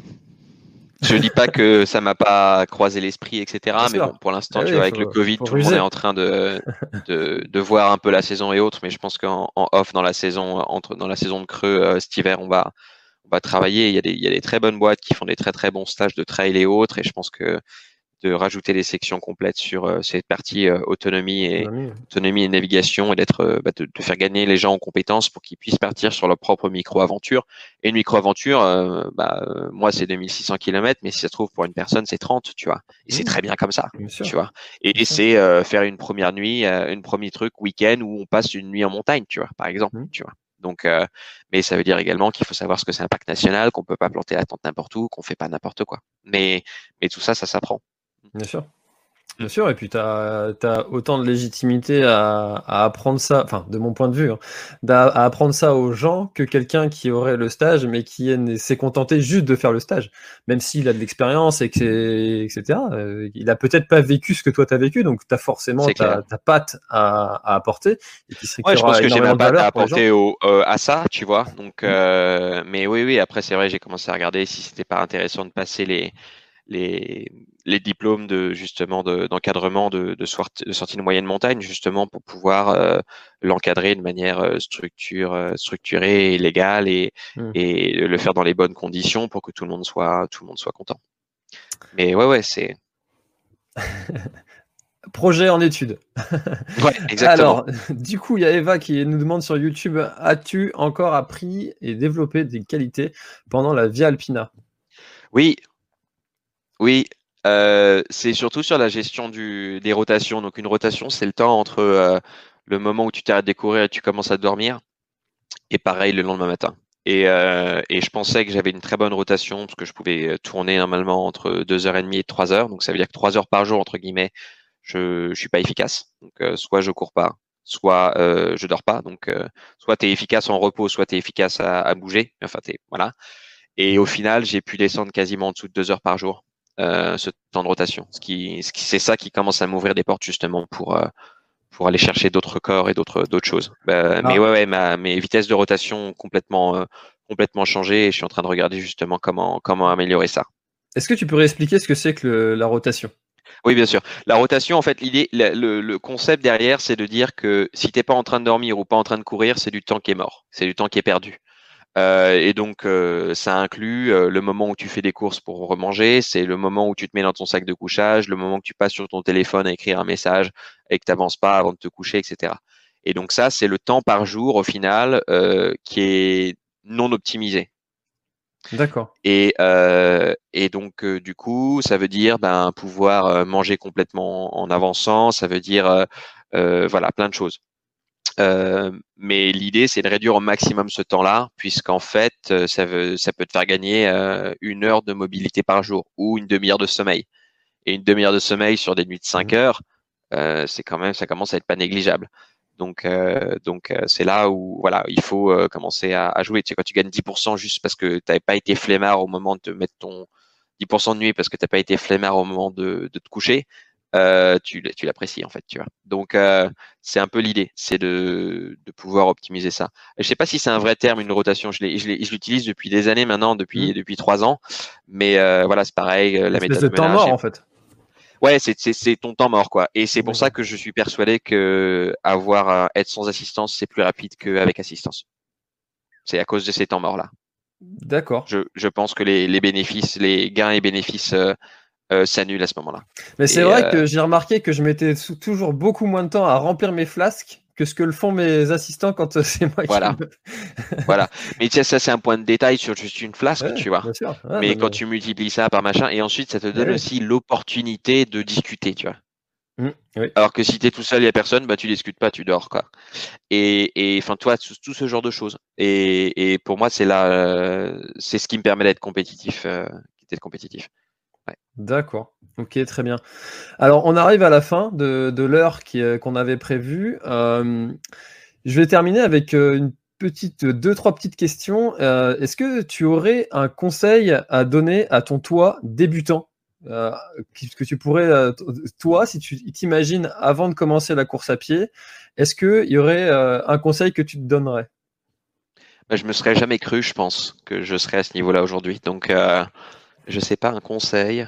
[SPEAKER 2] Je dis pas que ça m'a pas croisé l'esprit, etc. mais bon, pour l'instant, ah tu oui, vois, avec faut, le Covid, tout le monde est en train de, de, de, voir un peu la saison et autres. Mais je pense qu'en off, dans la saison, entre, dans la saison de creux euh, cet hiver, on va, on va travailler. Il y, a des, il y a des très bonnes boîtes qui font des très très bons stages de trail et autres. Et je pense que de rajouter des sections complètes sur euh, cette partie euh, autonomie et oui. autonomie et navigation et d'être euh, bah, de, de, faire gagner les gens en compétences pour qu'ils puissent partir sur leur propre micro-aventure. Et une micro-aventure, euh, bah, moi c'est 2600 km, mais si ça se trouve pour une personne c'est 30, tu vois. Et c'est très bien comme ça, bien tu vois. Et, et c'est faire une première nuit, une premier truc week-end où on passe une nuit en montagne, tu vois, par exemple, mmh. tu vois. Donc, euh, mais ça veut dire également qu'il faut savoir ce que c'est un parc national, qu'on peut pas planter la tente n'importe où, qu'on fait pas n'importe quoi. Mais, mais tout ça, ça s'apprend.
[SPEAKER 1] Bien sûr. Bien sûr, et puis tu as, as, autant de légitimité à, à, apprendre ça, enfin de mon point de vue, hein, à apprendre ça aux gens que quelqu'un qui aurait le stage mais qui s'est contenté juste de faire le stage, même s'il a de l'expérience, et que etc. Euh, il a peut-être pas vécu ce que toi tu as vécu, donc tu as forcément ta, ta, patte à, à, apporter.
[SPEAKER 2] Et qui serait ouais, je pense que j'ai ma patte à apporter au, euh, à ça, tu vois. Donc, euh, mais oui, oui, après c'est vrai, j'ai commencé à regarder si c'était pas intéressant de passer les les, les diplômes de justement d'encadrement de, de, de, sortie, de sortie de moyenne montagne justement pour pouvoir euh, l'encadrer de manière euh, structure, euh, structurée et légale et, mmh. et le faire dans les bonnes conditions pour que tout le monde soit tout le monde soit content. Mais ouais ouais c'est
[SPEAKER 1] projet en étude.
[SPEAKER 2] Ouais, exactement.
[SPEAKER 1] Alors, du coup, il y a Eva qui nous demande sur YouTube as-tu encore appris et développé des qualités pendant la Via Alpina?
[SPEAKER 2] Oui, oui, euh, c'est surtout sur la gestion du, des rotations. Donc une rotation, c'est le temps entre euh, le moment où tu t'arrêtes de courir et tu commences à dormir. Et pareil le lendemain matin. Et, euh, et je pensais que j'avais une très bonne rotation parce que je pouvais tourner normalement entre 2h30 et 3h. Donc ça veut dire que 3 heures par jour, entre guillemets, je ne suis pas efficace. Donc euh, soit je cours pas, soit euh, je dors pas. Donc euh, soit tu es efficace en repos, soit tu es efficace à, à bouger. Enfin, es, voilà. Et au final, j'ai pu descendre quasiment en dessous de 2 heures par jour. Euh, ce temps de rotation. Ce qui, ce qui c'est ça qui commence à m'ouvrir des portes justement pour euh, pour aller chercher d'autres corps et d'autres d'autres choses. Bah, mais ah. ouais, ouais, ma, mes vitesses de rotation ont complètement euh, complètement changé et je suis en train de regarder justement comment comment améliorer ça.
[SPEAKER 1] Est-ce que tu pourrais expliquer ce que c'est que le, la rotation?
[SPEAKER 2] Oui, bien sûr. La rotation, en fait, l'idée, le, le, concept derrière, c'est de dire que si t'es pas en train de dormir ou pas en train de courir, c'est du temps qui est mort, c'est du temps qui est perdu. Euh, et donc, euh, ça inclut euh, le moment où tu fais des courses pour remanger, c'est le moment où tu te mets dans ton sac de couchage, le moment que tu passes sur ton téléphone à écrire un message et que tu n'avances pas avant de te coucher, etc. Et donc ça, c'est le temps par jour au final qui est non optimisé.
[SPEAKER 1] D'accord.
[SPEAKER 2] Et, et donc, du coup, ça veut dire ben, pouvoir manger complètement en avançant, ça veut dire voilà plein de choses. Euh, mais l'idée, c'est de réduire au maximum ce temps-là, puisqu'en fait, euh, ça, veut, ça peut te faire gagner euh, une heure de mobilité par jour ou une demi-heure de sommeil. Et une demi-heure de sommeil sur des nuits de 5 mmh. heures, c'est quand même, ça commence à être pas négligeable. Donc, donc c'est là où voilà, il faut commencer à, à, jouer. Tu sais, quand tu gagnes 10% juste parce que tu n'avais pas été flemmard au moment de te mettre ton 10% de nuit parce que tu n'as pas été flemmard au moment de, de te coucher, euh, tu, tu l'apprécies en fait, tu vois. Donc euh, c'est un peu l'idée, c'est de, de pouvoir optimiser ça. Je sais pas si c'est un vrai terme, une rotation. Je l'utilise depuis des années maintenant, depuis mmh. depuis trois ans. Mais euh, voilà, c'est pareil. La
[SPEAKER 1] méthode de temps mort en fait.
[SPEAKER 2] Ouais, c'est c'est ton temps mort quoi. Et c'est pour ça que je suis persuadé que avoir être sans assistance c'est plus rapide qu'avec assistance. C'est à cause de ces temps morts là.
[SPEAKER 1] D'accord.
[SPEAKER 2] Je, je pense que les, les bénéfices, les gains et bénéfices euh, euh, s'annule à ce moment-là.
[SPEAKER 1] Mais c'est vrai euh, que j'ai remarqué que je mettais toujours beaucoup moins de temps à remplir mes flasques que ce que le font mes assistants quand euh, c'est moi
[SPEAKER 2] voilà. qui Voilà. Mais tu sais, ça, c'est un point de détail sur juste une flasque, tu vois. mais quand tu multiplies ça par machin, et ensuite, ça te donne aussi l'opportunité de discuter, tu vois. Mmh, Alors que si tu es tout seul, il n'y a personne, bah, tu discutes pas, tu dors. Quoi. Et enfin, toi, tout, tout, ce genre de choses. Et, et pour moi, c'est là, c'est ce qui me permet d'être compétitif, euh, d'être compétitif.
[SPEAKER 1] D'accord. Ok, très bien. Alors, on arrive à la fin de, de l'heure euh, qu'on avait prévue. Euh, je vais terminer avec euh, une petite, deux, trois petites questions. Est-ce que tu aurais un conseil à donner à ton toi débutant? Que tu pourrais, toi, si tu t'imagines avant de commencer la course à pied, est-ce qu'il y aurait un conseil que tu te donnerais?
[SPEAKER 2] Bah, Je me serais jamais cru, je pense, que je serais à ce niveau-là aujourd'hui. Donc, je sais pas, un conseil.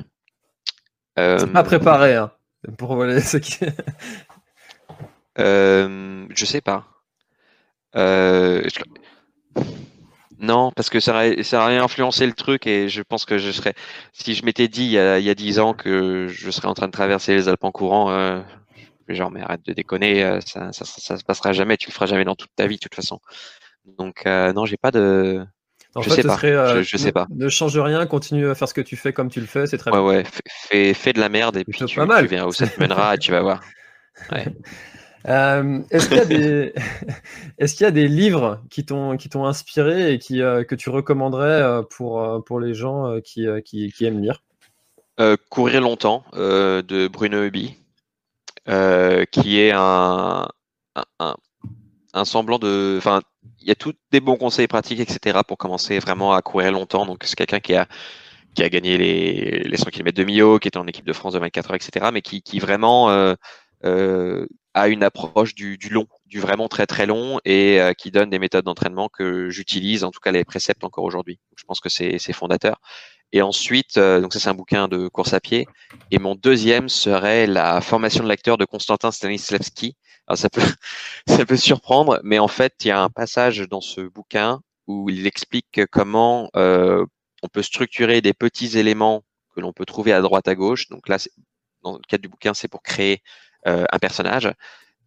[SPEAKER 1] Euh... pas préparé, hein, pour voler ce qui.
[SPEAKER 2] euh, je sais pas. Euh, non, parce que ça ça aurait influencé le truc et je pense que je serais. Si je m'étais dit il y, a, 10 ans que je serais en train de traverser les Alpes en courant, euh, genre, mais arrête de déconner, ça, ça, ça, se passera jamais, tu le feras jamais dans toute ta vie, de toute façon. Donc, euh, non, j'ai pas de.
[SPEAKER 1] En je fait, sais pas. Serait, euh, je, sais pas. Ne change rien, continue à faire ce que tu fais comme tu le fais, c'est très
[SPEAKER 2] ouais,
[SPEAKER 1] bien.
[SPEAKER 2] Ouais, fais, fais, de la merde et puis tu, tu, verras où ça te mènera et tu vas voir. Ouais.
[SPEAKER 1] Euh, Est-ce qu'il y a des Est-ce qu'il y a des livres qui t'ont inspiré et qui euh, que tu recommanderais pour pour les gens qui, qui, qui aiment lire?
[SPEAKER 2] Courir longtemps de Bruno Hubi, qui est un, un, un, un semblant de enfin il y a tous des bons conseils pratiques, etc. pour commencer vraiment à courir longtemps. Donc, c'est quelqu'un qui a, qui a gagné les, les 100 km de Millau, qui est en équipe de France de 24 heures, etc. Mais qui, qui vraiment euh, euh, a une approche du, du, long, du vraiment très très long et euh, qui donne des méthodes d'entraînement que j'utilise, en tout cas les préceptes encore aujourd'hui. Je pense que c'est fondateur. Et ensuite, euh, donc ça c'est un bouquin de course à pied. Et mon deuxième serait la formation de l'acteur de Konstantin Stanislavski, alors ça peut, ça peut surprendre, mais en fait, il y a un passage dans ce bouquin où il explique comment euh, on peut structurer des petits éléments que l'on peut trouver à droite à gauche. Donc là, dans le cadre du bouquin, c'est pour créer euh, un personnage,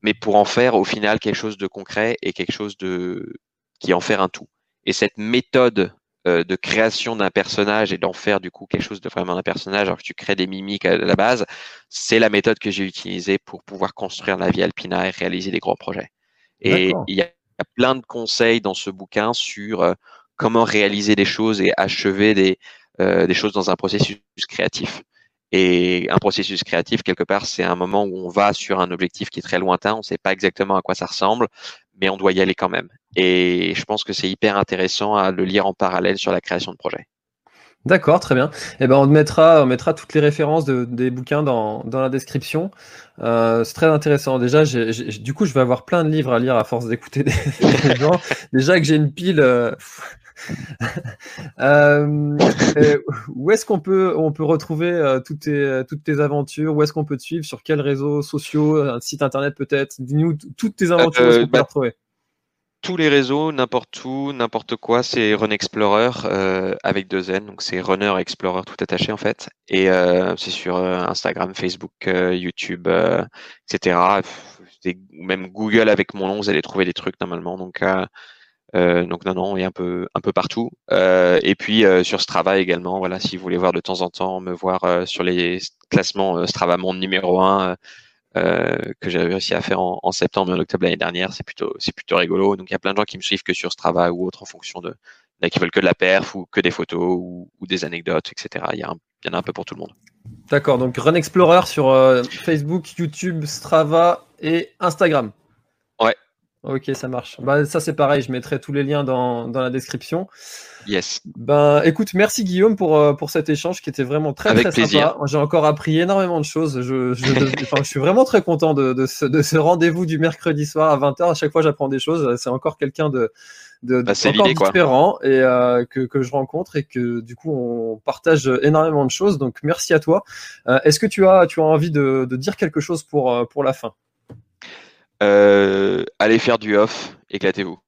[SPEAKER 2] mais pour en faire au final quelque chose de concret et quelque chose de qui en faire un tout. Et cette méthode euh, de création d'un personnage et d'en faire du coup quelque chose de vraiment un personnage, alors que tu crées des mimiques à la base, c'est la méthode que j'ai utilisée pour pouvoir construire la vie Alpina et réaliser des gros projets. Et il y a plein de conseils dans ce bouquin sur euh, comment réaliser des choses et achever des, euh, des choses dans un processus créatif. Et un processus créatif, quelque part, c'est un moment où on va sur un objectif qui est très lointain, on ne sait pas exactement à quoi ça ressemble, mais on doit y aller quand même. Et je pense que c'est hyper intéressant à le lire en parallèle sur la création de projet.
[SPEAKER 1] D'accord, très bien. Eh ben, on mettra, on mettra toutes les références des bouquins dans, dans la description. Euh, c'est très intéressant. Déjà, du coup, je vais avoir plein de livres à lire à force d'écouter des, gens. Déjà que j'ai une pile. Euh, euh, où est-ce qu'on peut, on peut retrouver toutes, tes, toutes tes aventures? Où est-ce qu'on peut te suivre? Sur quels réseaux sociaux? Un site internet peut-être? Dis-nous toutes tes aventures, où est-ce qu'on peut bah, retrouver?
[SPEAKER 2] Tous les réseaux, n'importe où, n'importe quoi, c'est Run Explorer euh, avec deux N, donc c'est Runner Explorer tout attaché en fait. Et euh, c'est sur euh, Instagram, Facebook, YouTube, etc. Même Google avec mon nom, vous allez trouver des trucs normalement. Donc, donc non, non, il un peu, un peu partout. et puis sur Strava également, voilà, si vous voulez voir de temps en temps, me voir sur les classements Strava Monde numéro 1 euh, que j'avais réussi à faire en, septembre et en octobre l'année dernière. C'est plutôt, c'est plutôt rigolo. Donc il y a plein de gens qui me suivent que sur Strava ou autre en fonction de là, qui veulent que de la perf ou que des photos ou, des anecdotes, etc. Il y, a il y en a un peu pour tout le monde.
[SPEAKER 1] D'accord. Donc Run Explorer sur euh, Facebook, YouTube, Strava et Instagram. Ok, ça marche. Bah, ça c'est pareil, je mettrai tous les liens dans, dans la description.
[SPEAKER 2] Yes.
[SPEAKER 1] Ben, écoute, merci Guillaume pour, euh, pour cet échange qui était vraiment très très sympa. J'ai encore appris énormément de choses. Je, je, je suis vraiment très content de, de ce, de ce rendez-vous du mercredi soir à 20h. À chaque fois, j'apprends des choses. C'est encore quelqu'un de, de, bah, encore différent et euh, que, que je rencontre et que du coup on partage énormément de choses. Donc merci à toi. Euh, est-ce que tu as, tu as envie de, de dire quelque chose pour, pour la fin?
[SPEAKER 2] Allez faire du off, éclatez-vous.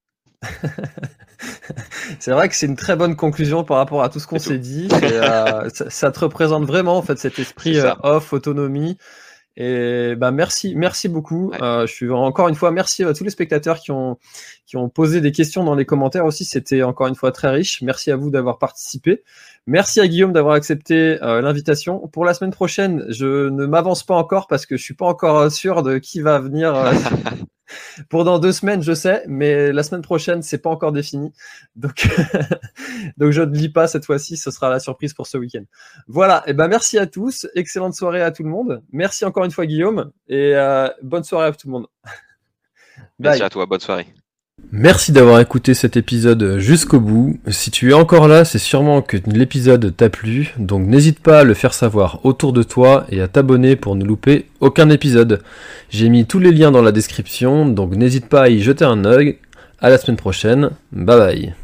[SPEAKER 1] c'est vrai que c'est une très bonne conclusion par rapport à tout ce qu'on s'est dit. Euh, ça, te représente vraiment en fait cet esprit euh, off, autonomie. Et bah merci, merci beaucoup. Euh, je suis encore une fois merci à tous les spectateurs qui ont qui ont posé des questions dans les commentaires aussi. C'était encore une fois très riche. Merci à vous d'avoir participé. Merci à Guillaume d'avoir accepté l'invitation. Pour la semaine prochaine, je ne m'avance pas encore parce que je suis pas encore sûr de qui va venir pour dans deux semaines, je sais, mais la semaine prochaine, c'est pas encore défini. Donc, donc je ne lis pas cette fois-ci. Ce sera la surprise pour ce week-end. Voilà. Et eh ben, merci à tous. Excellente soirée à tout le monde. Merci encore une fois, Guillaume. Et euh, bonne soirée à tout le monde.
[SPEAKER 2] Merci à toi. Bonne soirée.
[SPEAKER 1] Merci d'avoir écouté cet épisode jusqu'au bout. Si tu es encore là, c'est sûrement que l'épisode t'a plu, donc n'hésite pas à le faire savoir autour de toi et à t'abonner pour ne louper aucun épisode. J'ai mis tous les liens dans la description, donc n'hésite pas à y jeter un œil. À la semaine prochaine, bye bye.